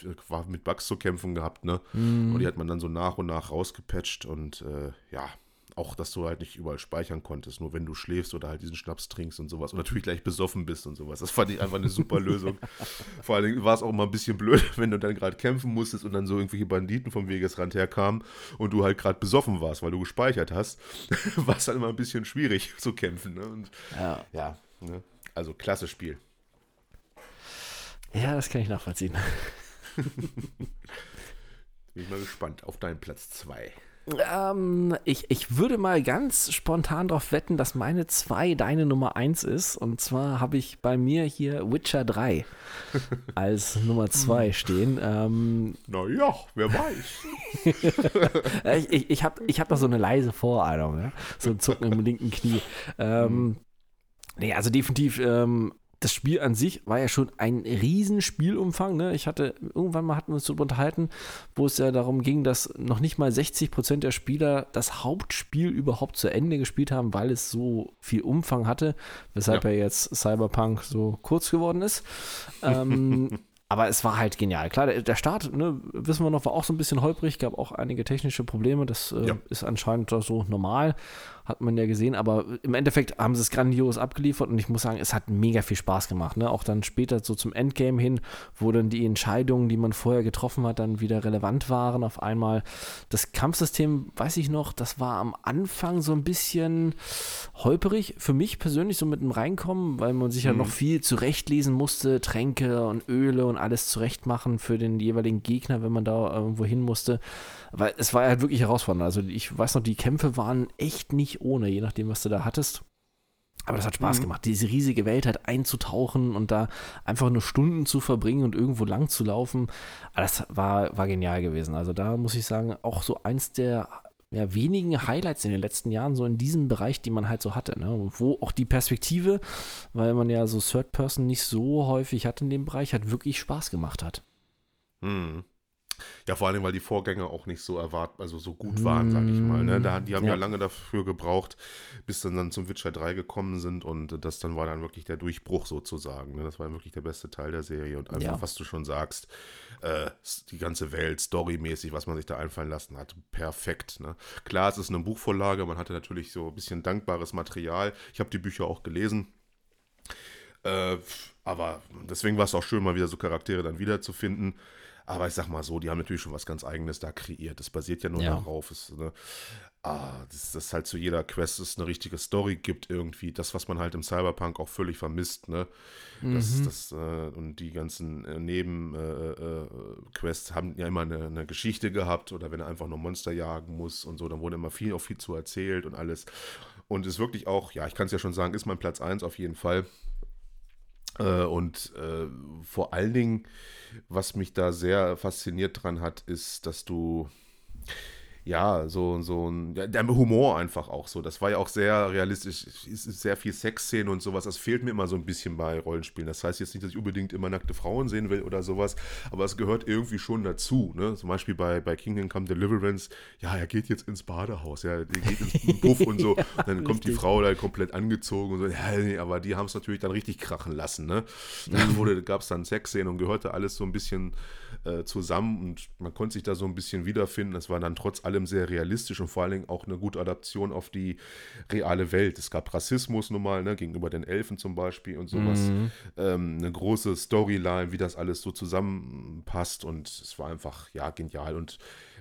mit Bugs zu kämpfen gehabt, ne? Mm. Und die hat man dann so nach und nach rausgepatcht und äh, ja, auch, dass du halt nicht überall speichern konntest, nur wenn du schläfst oder halt diesen Schnaps trinkst und sowas und natürlich gleich besoffen bist und sowas. Das fand ich einfach eine super Lösung. Vor allen Dingen war es auch mal ein bisschen blöd, wenn du dann gerade kämpfen musstest und dann so irgendwelche Banditen vom Wegesrand herkamen und du halt gerade besoffen warst, weil du gespeichert hast, war es dann immer ein bisschen schwierig zu kämpfen. Ne? Und, ja. Ja. Ne? Also klasse Spiel. Ja, das kann ich nachvollziehen. Bin ich mal gespannt auf deinen Platz 2. Ähm, ich, ich würde mal ganz spontan darauf wetten, dass meine 2 deine Nummer 1 ist. Und zwar habe ich bei mir hier Witcher 3 als Nummer 2 stehen. Ähm, naja, wer weiß. ich ich, ich habe ich hab da so eine leise Vorahnung, ja? so ein Zucken im linken Knie. Ähm, mhm. Nee, also definitiv, ähm, das Spiel an sich war ja schon ein riesen Spielumfang. Ne? Ich hatte, irgendwann mal hatten wir uns darüber unterhalten, wo es ja darum ging, dass noch nicht mal 60 Prozent der Spieler das Hauptspiel überhaupt zu Ende gespielt haben, weil es so viel Umfang hatte, weshalb ja, ja jetzt Cyberpunk so kurz geworden ist. ähm, aber es war halt genial. Klar, der, der Start, ne, wissen wir noch, war auch so ein bisschen holprig, gab auch einige technische Probleme. Das äh, ja. ist anscheinend so normal hat man ja gesehen, aber im Endeffekt haben sie es grandios abgeliefert und ich muss sagen, es hat mega viel Spaß gemacht. Ne? Auch dann später so zum Endgame hin, wo dann die Entscheidungen, die man vorher getroffen hat, dann wieder relevant waren auf einmal. Das Kampfsystem, weiß ich noch, das war am Anfang so ein bisschen holperig für mich persönlich, so mit dem Reinkommen, weil man sich mhm. ja noch viel zurechtlesen musste, Tränke und Öle und alles zurechtmachen für den jeweiligen Gegner, wenn man da irgendwo hin musste. Weil es war halt wirklich herausfordernd. Also ich weiß noch, die Kämpfe waren echt nicht ohne, je nachdem, was du da hattest. Aber das hat Spaß mhm. gemacht, diese riesige Welt halt einzutauchen und da einfach nur Stunden zu verbringen und irgendwo lang zu laufen. Das war, war genial gewesen. Also da muss ich sagen, auch so eins der ja, wenigen Highlights in den letzten Jahren, so in diesem Bereich, die man halt so hatte. Ne? Wo auch die Perspektive, weil man ja so Third Person nicht so häufig hat in dem Bereich, hat wirklich Spaß gemacht hat. Hm. Ja, vor allem, weil die Vorgänger auch nicht so erwartbar, also so gut waren, sag ich mal. Ne? Da, die haben ja. ja lange dafür gebraucht, bis dann, dann zum Witcher 3 gekommen sind und das dann war dann wirklich der Durchbruch sozusagen. Ne? Das war wirklich der beste Teil der Serie und einfach, ja. was du schon sagst, äh, die ganze Welt, storymäßig, was man sich da einfallen lassen hat, perfekt. Ne? Klar, es ist eine Buchvorlage, man hatte natürlich so ein bisschen dankbares Material. Ich habe die Bücher auch gelesen. Äh, aber deswegen war es auch schön, mal wieder so Charaktere dann wiederzufinden. Aber ich sag mal so, die haben natürlich schon was ganz Eigenes da kreiert. Das basiert ja nur ja. darauf. Ist, ne, ah, dass das halt zu jeder Quest es eine richtige Story gibt irgendwie. Das, was man halt im Cyberpunk auch völlig vermisst, ne? Das, mhm. das, äh, und die ganzen äh, Nebenquests äh, äh haben ja immer eine, eine, Geschichte gehabt oder wenn er einfach nur Monster jagen muss und so, dann wurde immer viel, auch viel zu erzählt und alles. Und ist wirklich auch, ja, ich kann es ja schon sagen, ist mein Platz 1 auf jeden Fall. Äh, und äh, vor allen Dingen, was mich da sehr fasziniert dran hat, ist, dass du ja, so, so ein, ja, der Humor einfach auch so. Das war ja auch sehr realistisch. Ist sehr viel Sexszenen und sowas. Das fehlt mir immer so ein bisschen bei Rollenspielen. Das heißt jetzt nicht, dass ich unbedingt immer nackte Frauen sehen will oder sowas, aber es gehört irgendwie schon dazu. Ne? Zum Beispiel bei, bei Kingdom Come Deliverance, ja, er geht jetzt ins Badehaus, ja, der geht ins Puff und so. ja, dann kommt die Frau da komplett angezogen und so. Ja, nee, aber die haben es natürlich dann richtig krachen lassen. Ne? Da mhm. gab es dann Sexszenen und gehörte alles so ein bisschen äh, zusammen und man konnte sich da so ein bisschen wiederfinden. Das war dann trotz allem sehr realistisch und vor allen Dingen auch eine gute Adaption auf die reale Welt. Es gab Rassismus nun mal, ne, gegenüber den Elfen zum Beispiel und sowas. Mhm. Ähm, eine große Storyline, wie das alles so zusammenpasst und es war einfach, ja, genial und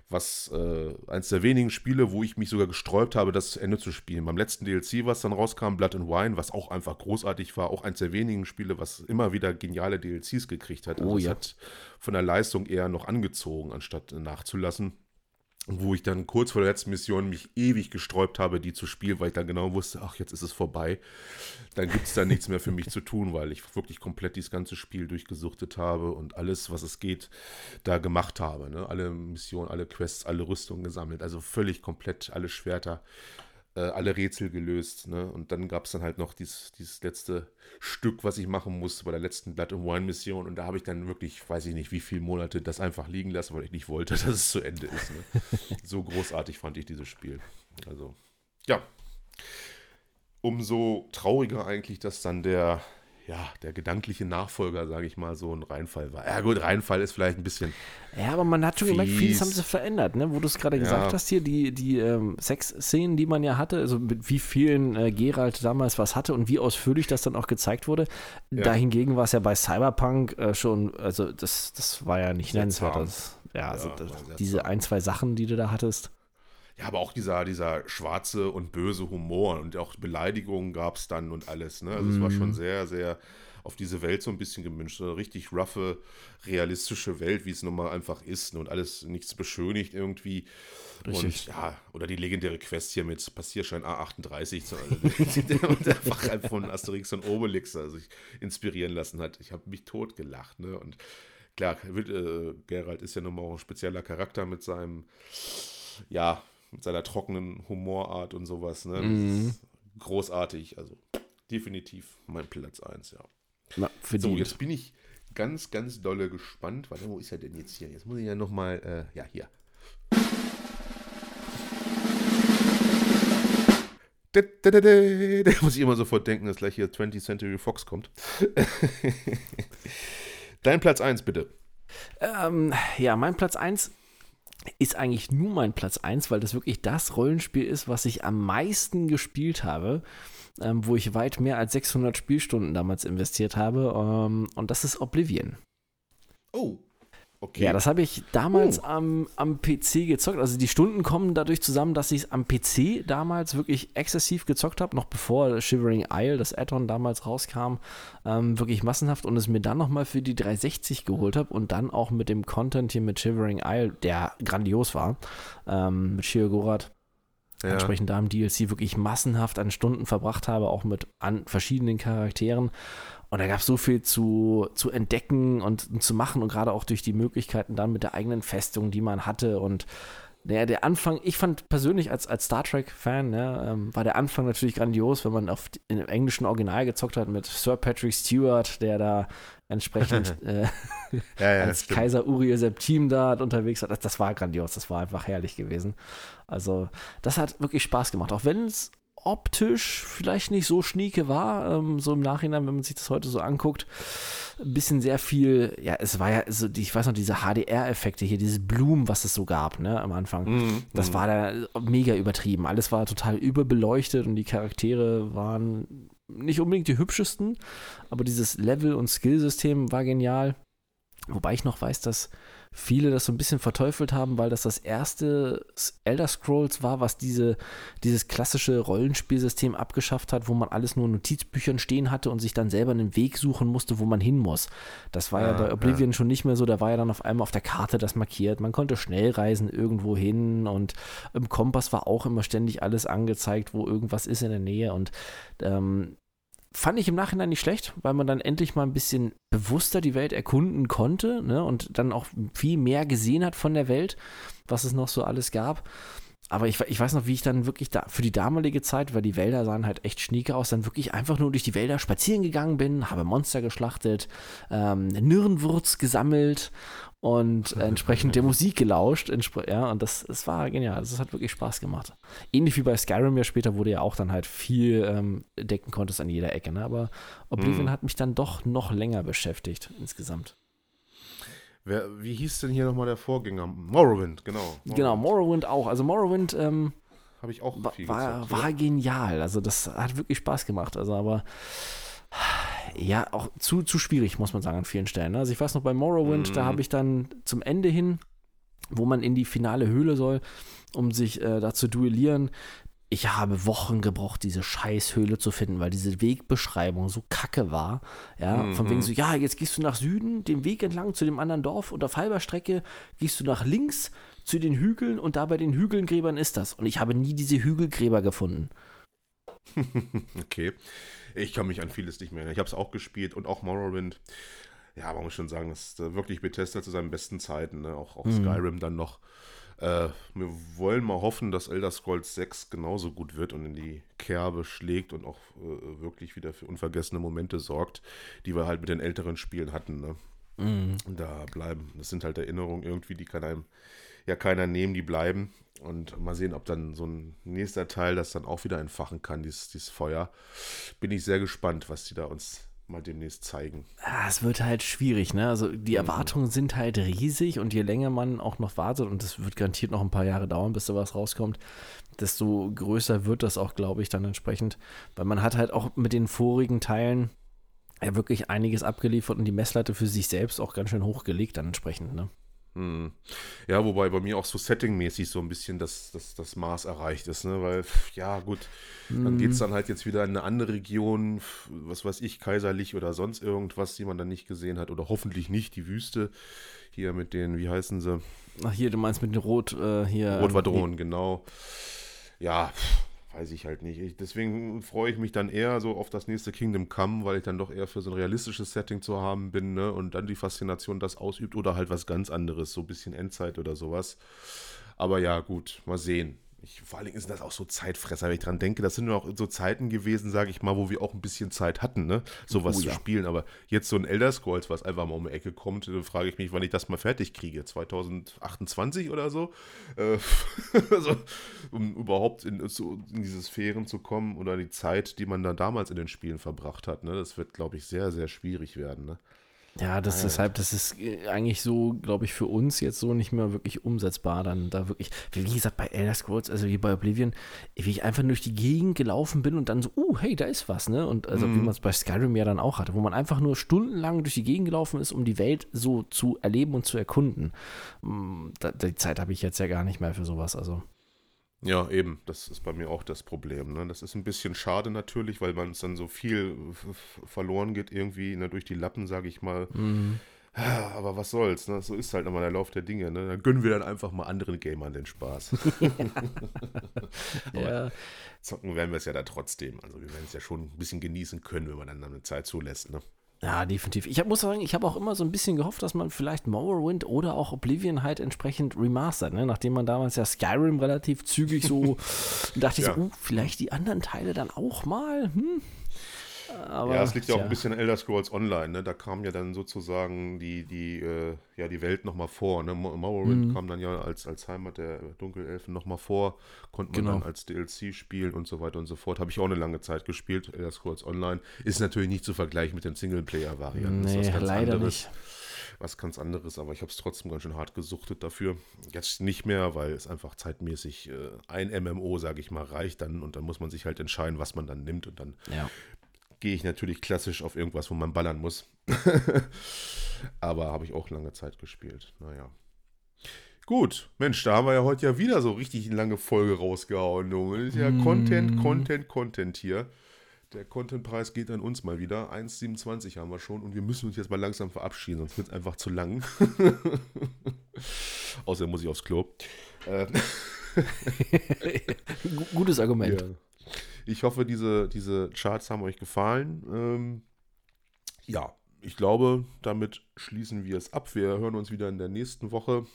was äh, eins der wenigen Spiele, wo ich mich sogar gesträubt habe, das zu Ende zu spielen. Beim letzten DLC, was dann rauskam, Blood and Wine, was auch einfach großartig war, auch eins der wenigen Spiele, was immer wieder geniale DLCs gekriegt hat. Also oh, ja. es hat von der Leistung eher noch angezogen, anstatt nachzulassen wo ich dann kurz vor der letzten Mission mich ewig gesträubt habe, die zu spielen, weil ich dann genau wusste, ach, jetzt ist es vorbei. Dann gibt es da nichts mehr für mich zu tun, weil ich wirklich komplett dieses ganze Spiel durchgesuchtet habe und alles, was es geht, da gemacht habe. Ne? Alle Missionen, alle Quests, alle Rüstungen gesammelt. Also völlig komplett alle Schwerter äh, alle Rätsel gelöst. Ne? Und dann gab es dann halt noch dieses, dieses letzte Stück, was ich machen musste bei der letzten Blood and Wine Mission. Und da habe ich dann wirklich, weiß ich nicht, wie viele Monate das einfach liegen lassen, weil ich nicht wollte, dass es zu Ende ist. Ne? so großartig fand ich dieses Spiel. Also, ja. Umso trauriger eigentlich, dass dann der ja, der gedankliche Nachfolger, sage ich mal, so ein Reinfall war. Ja gut, Reinfall ist vielleicht ein bisschen. Ja, aber man hat schon fies. gemerkt, vieles haben sie verändert, ne? Wo du es gerade ja. gesagt hast hier, die, die ähm, Sexszenen, die man ja hatte, also mit wie vielen äh, Geralt damals was hatte und wie ausführlich das dann auch gezeigt wurde. Ja. Dahingegen war es ja bei Cyberpunk äh, schon, also das, das war ja nicht nennenswert. Das, ja, also das, diese ein, zwei Sachen, die du da hattest. Ja, aber auch dieser, dieser schwarze und böse Humor und auch Beleidigungen gab es dann und alles. Ne? Also mm. es war schon mhm. sehr, sehr auf diese Welt so ein bisschen gemünscht. So eine richtig roughe, realistische Welt, wie es nun mal einfach ist. Ne? Und alles nichts beschönigt irgendwie. Richtig. Und ja, oder die legendäre Quest hier mit Passierschein A38, so, also, der einfach halt von Asterix und Obelix also sich inspirieren lassen hat. Ich habe mich tot gelacht. Ne? Und klar, äh, Gerald ist ja nun mal auch ein spezieller Charakter mit seinem, ja, mit seiner trockenen Humorart und sowas. Ne? Mhm. Großartig, also definitiv mein Platz 1, ja. Na, so, jetzt bin ich ganz, ganz dolle gespannt. Warte, wo ist er denn jetzt hier? Jetzt muss ich ja nochmal, äh, ja, hier. Da, muss ich immer sofort denken, dass gleich hier 20th Century Fox kommt. Dein Platz 1, bitte. Ähm, ja, mein Platz 1 ist eigentlich nur mein Platz 1, weil das wirklich das Rollenspiel ist, was ich am meisten gespielt habe, ähm, wo ich weit mehr als 600 Spielstunden damals investiert habe. Ähm, und das ist Oblivion. Oh. Okay. Ja, das habe ich damals oh. am, am PC gezockt. Also die Stunden kommen dadurch zusammen, dass ich es am PC damals wirklich exzessiv gezockt habe, noch bevor Shivering Isle, das Add-on damals rauskam, ähm, wirklich massenhaft und es mir dann nochmal für die 360 geholt habe und dann auch mit dem Content hier mit Shivering Isle, der grandios war, ähm, mit Shio Gorath. Ja. Entsprechend da im DLC wirklich massenhaft an Stunden verbracht habe, auch mit an verschiedenen Charakteren. Und da gab es so viel zu, zu entdecken und, und zu machen und gerade auch durch die Möglichkeiten dann mit der eigenen Festung, die man hatte und Naja, der Anfang, ich fand persönlich als, als Star Trek-Fan, ne, ähm, war der Anfang natürlich grandios, wenn man auf, in dem englischen Original gezockt hat mit Sir Patrick Stewart, der da entsprechend äh, ja, ja, als. Kaiser Uriel Septim da unterwegs war. Das, das war grandios, das war einfach herrlich gewesen. Also, das hat wirklich Spaß gemacht, auch wenn es optisch vielleicht nicht so schnieke war, ähm, so im Nachhinein, wenn man sich das heute so anguckt. Ein bisschen sehr viel, ja, es war ja, so, ich weiß noch, diese HDR-Effekte hier, dieses Blumen, was es so gab, ne, am Anfang. Mm, das mm. war da mega übertrieben. Alles war total überbeleuchtet und die Charaktere waren nicht unbedingt die hübschesten, aber dieses Level- und Skillsystem war genial. Wobei ich noch weiß, dass viele das so ein bisschen verteufelt haben, weil das das erste Elder Scrolls war, was diese, dieses klassische Rollenspielsystem abgeschafft hat, wo man alles nur in Notizbüchern stehen hatte und sich dann selber einen Weg suchen musste, wo man hin muss. Das war ja, ja bei Oblivion ja. schon nicht mehr so, da war ja dann auf einmal auf der Karte das markiert. Man konnte schnell reisen irgendwo hin und im Kompass war auch immer ständig alles angezeigt, wo irgendwas ist in der Nähe und ähm, fand ich im Nachhinein nicht schlecht, weil man dann endlich mal ein bisschen bewusster die Welt erkunden konnte ne, und dann auch viel mehr gesehen hat von der Welt, was es noch so alles gab. Aber ich, ich weiß noch, wie ich dann wirklich da für die damalige Zeit, weil die Wälder sahen halt echt schnieke aus, dann wirklich einfach nur durch die Wälder spazieren gegangen bin, habe Monster geschlachtet, ähm, Nirrenwurz gesammelt und entsprechend der Musik gelauscht. Ja, und das, das war genial. Das hat wirklich Spaß gemacht. Ähnlich wie bei Skyrim ja später, wo du ja auch dann halt viel ähm, decken konntest an jeder Ecke. Ne? Aber Oblivion mhm. hat mich dann doch noch länger beschäftigt insgesamt. Wer, wie hieß denn hier nochmal der Vorgänger? Morrowind, genau. Morrowind. Genau, Morrowind auch. Also Morrowind ähm, habe ich auch viel war, gezockt, war genial. Also das hat wirklich Spaß gemacht. Also aber ja, auch zu, zu schwierig, muss man sagen, an vielen Stellen. Ne? Also ich weiß noch, bei Morrowind, mhm. da habe ich dann zum Ende hin, wo man in die finale Höhle soll, um sich äh, da zu duellieren, ich habe Wochen gebraucht, diese Scheißhöhle zu finden, weil diese Wegbeschreibung so kacke war. Ja, mhm. von wegen so, ja, jetzt gehst du nach Süden, den Weg entlang zu dem anderen Dorf und auf halber Strecke gehst du nach links zu den Hügeln und da bei den Hügelgräbern ist das. Und ich habe nie diese Hügelgräber gefunden. okay. Ich kann mich an vieles nicht mehr erinnern. Ich habe es auch gespielt und auch Morrowind. Ja, man muss schon sagen, das ist wirklich Bethesda zu seinen besten Zeiten. Ne? Auch, auch mhm. Skyrim dann noch. Äh, wir wollen mal hoffen, dass Elder Scrolls 6 genauso gut wird und in die Kerbe schlägt und auch äh, wirklich wieder für unvergessene Momente sorgt, die wir halt mit den älteren Spielen hatten. Ne? Mhm. Da bleiben. Das sind halt Erinnerungen irgendwie, die kann einem ja keiner nehmen, die bleiben. Und mal sehen, ob dann so ein nächster Teil das dann auch wieder entfachen kann, dieses, dieses Feuer. Bin ich sehr gespannt, was die da uns mal demnächst zeigen. Ah, es wird halt schwierig, ne? Also die mhm. Erwartungen sind halt riesig und je länger man auch noch wartet, und das wird garantiert noch ein paar Jahre dauern, bis da was rauskommt, desto größer wird das auch, glaube ich, dann entsprechend. Weil man hat halt auch mit den vorigen Teilen ja wirklich einiges abgeliefert und die Messlatte für sich selbst auch ganz schön hochgelegt dann entsprechend, ne? Hm. Ja, wobei bei mir auch so settingmäßig so ein bisschen das, das, das Maß erreicht ist, ne? Weil, ja, gut, dann geht es hm. dann halt jetzt wieder in eine andere Region, was weiß ich, kaiserlich oder sonst irgendwas, die man dann nicht gesehen hat. Oder hoffentlich nicht, die Wüste. Hier mit den, wie heißen sie? Ach, hier, du meinst mit den Rot, äh, hier. Rotwadronen, genau. Ja, weiß ich halt nicht. Ich, deswegen freue ich mich dann eher so auf das nächste Kingdom Come, weil ich dann doch eher für so ein realistisches Setting zu haben bin, ne? Und dann die Faszination das ausübt oder halt was ganz anderes, so ein bisschen Endzeit oder sowas. Aber ja, gut, mal sehen ich, vor allen Dingen sind das auch so Zeitfresser, wenn ich dran denke. Das sind nur auch so Zeiten gewesen, sage ich mal, wo wir auch ein bisschen Zeit hatten, ne? sowas oh, zu ja. spielen. Aber jetzt so ein Elder Scrolls, was einfach mal um die Ecke kommt, dann frage ich mich, wann ich das mal fertig kriege. 2028 oder so? Äh, also, um überhaupt in, so, in diese Sphären zu kommen oder die Zeit, die man dann damals in den Spielen verbracht hat. Ne? Das wird, glaube ich, sehr, sehr schwierig werden. Ne? Ja, das ist halt, das ist äh, eigentlich so, glaube ich, für uns jetzt so nicht mehr wirklich umsetzbar. Dann da wirklich, wie gesagt, bei Elder Scrolls, also wie bei Oblivion, wie ich einfach durch die Gegend gelaufen bin und dann so, uh, hey, da ist was, ne? Und also mm. wie mhm. man es bei Skyrim ja dann auch hatte, wo man einfach nur stundenlang durch die Gegend gelaufen ist, um die Welt so zu erleben und zu erkunden. Mm, die Zeit habe ich jetzt ja gar nicht mehr für sowas, also. Ja, eben, das ist bei mir auch das Problem. Ne? Das ist ein bisschen schade natürlich, weil man es dann so viel verloren geht, irgendwie ne, durch die Lappen, sage ich mal. Mhm. Aber was soll's, ne? so ist halt immer der Lauf der Dinge. Ne? Dann gönnen wir dann einfach mal anderen Gamern den Spaß. ja. Zocken werden wir es ja da trotzdem. Also wir werden es ja schon ein bisschen genießen können, wenn man dann eine Zeit zulässt. Ne? Ja, definitiv. Ich hab, muss sagen, ich habe auch immer so ein bisschen gehofft, dass man vielleicht Morrowind oder auch Oblivion halt entsprechend remastert, ne? nachdem man damals ja Skyrim relativ zügig so dachte ich Ja. so, uh, vielleicht die anderen Teile dann auch mal. Hm? Aber, ja, es liegt ja auch ein bisschen an Elder Scrolls Online, ne? Da kam ja dann sozusagen die, die, äh, ja, die Welt nochmal vor. Ne? Mo- Morrowind Mhm. kam dann ja als, als Heimat der Dunkelelfen nochmal vor, konnte man Genau. dann als DLC spielen und so weiter und so fort. Habe ich auch eine lange Zeit gespielt, Elder Scrolls Online. Ist natürlich nicht zu vergleichen mit den Singleplayer-Varianten. Das ist Nee, was ganz leider anderes. nicht. was ganz anderes, aber ich habe es trotzdem ganz schön hart gesuchtet dafür. Jetzt nicht mehr, weil es einfach zeitmäßig äh, ein MMO, sage ich mal, reicht dann und dann muss man sich halt entscheiden, was man dann nimmt und dann Ja. Gehe ich natürlich klassisch auf irgendwas, wo man ballern muss. aber habe ich auch lange Zeit gespielt. Naja. Gut, Mensch, da haben wir ja heute ja wieder so richtig eine lange Folge rausgehauen. Junge. Das ist ja Content, Content, Content hier. Der Contentpreis geht an uns mal wieder. 1,27 haben wir schon und wir müssen uns jetzt mal langsam verabschieden, sonst wird es einfach zu lang. Außerdem muss ich aufs Klo. Äh, Gu- Gutes Argument. ja. Ich hoffe, diese, diese Charts haben euch gefallen. Ähm, ja, ich glaube, damit schließen wir es ab. Wir hören uns wieder in der nächsten Woche.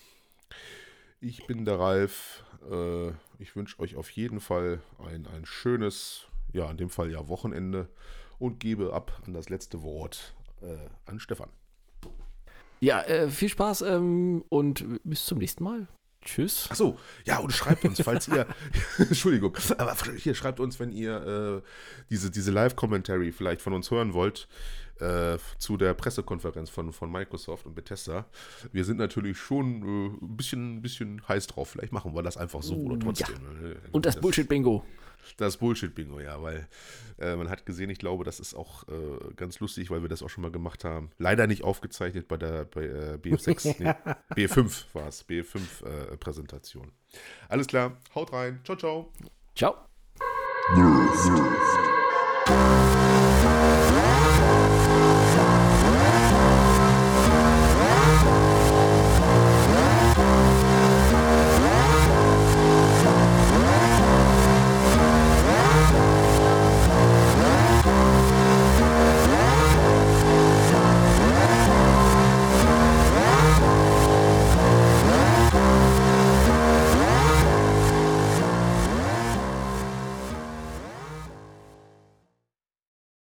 Ich bin der Ralf. Äh, ich wünsche euch auf jeden Fall ein, ein schönes, ja, in dem Fall ja Wochenende und gebe ab an das letzte Wort äh, an Stefan. Ja, äh, viel Spaß ähm, und bis zum nächsten Mal. Tschüss. Ach so, ja, und schreibt uns, falls ihr, Entschuldigung, aber hier schreibt uns, wenn ihr äh, diese, diese Live-Commentary vielleicht von uns hören wollt, äh, zu der Pressekonferenz von, von Microsoft und Bethesda. Wir sind natürlich schon äh, ein bisschen, ein bisschen heiß drauf. Vielleicht machen wir das einfach so oder trotzdem. Äh, Und das, Bullshit-Bingo. Das Bullshit-Bingo, ja, weil äh, man hat gesehen, ich glaube, das ist auch äh, ganz lustig, weil wir das auch schon mal gemacht haben. Leider nicht aufgezeichnet bei der bei, äh, BF6, nee, B5 war es, B5-Präsentation. Alles klar, haut rein, ciao, ciao. Ciao. Nerf.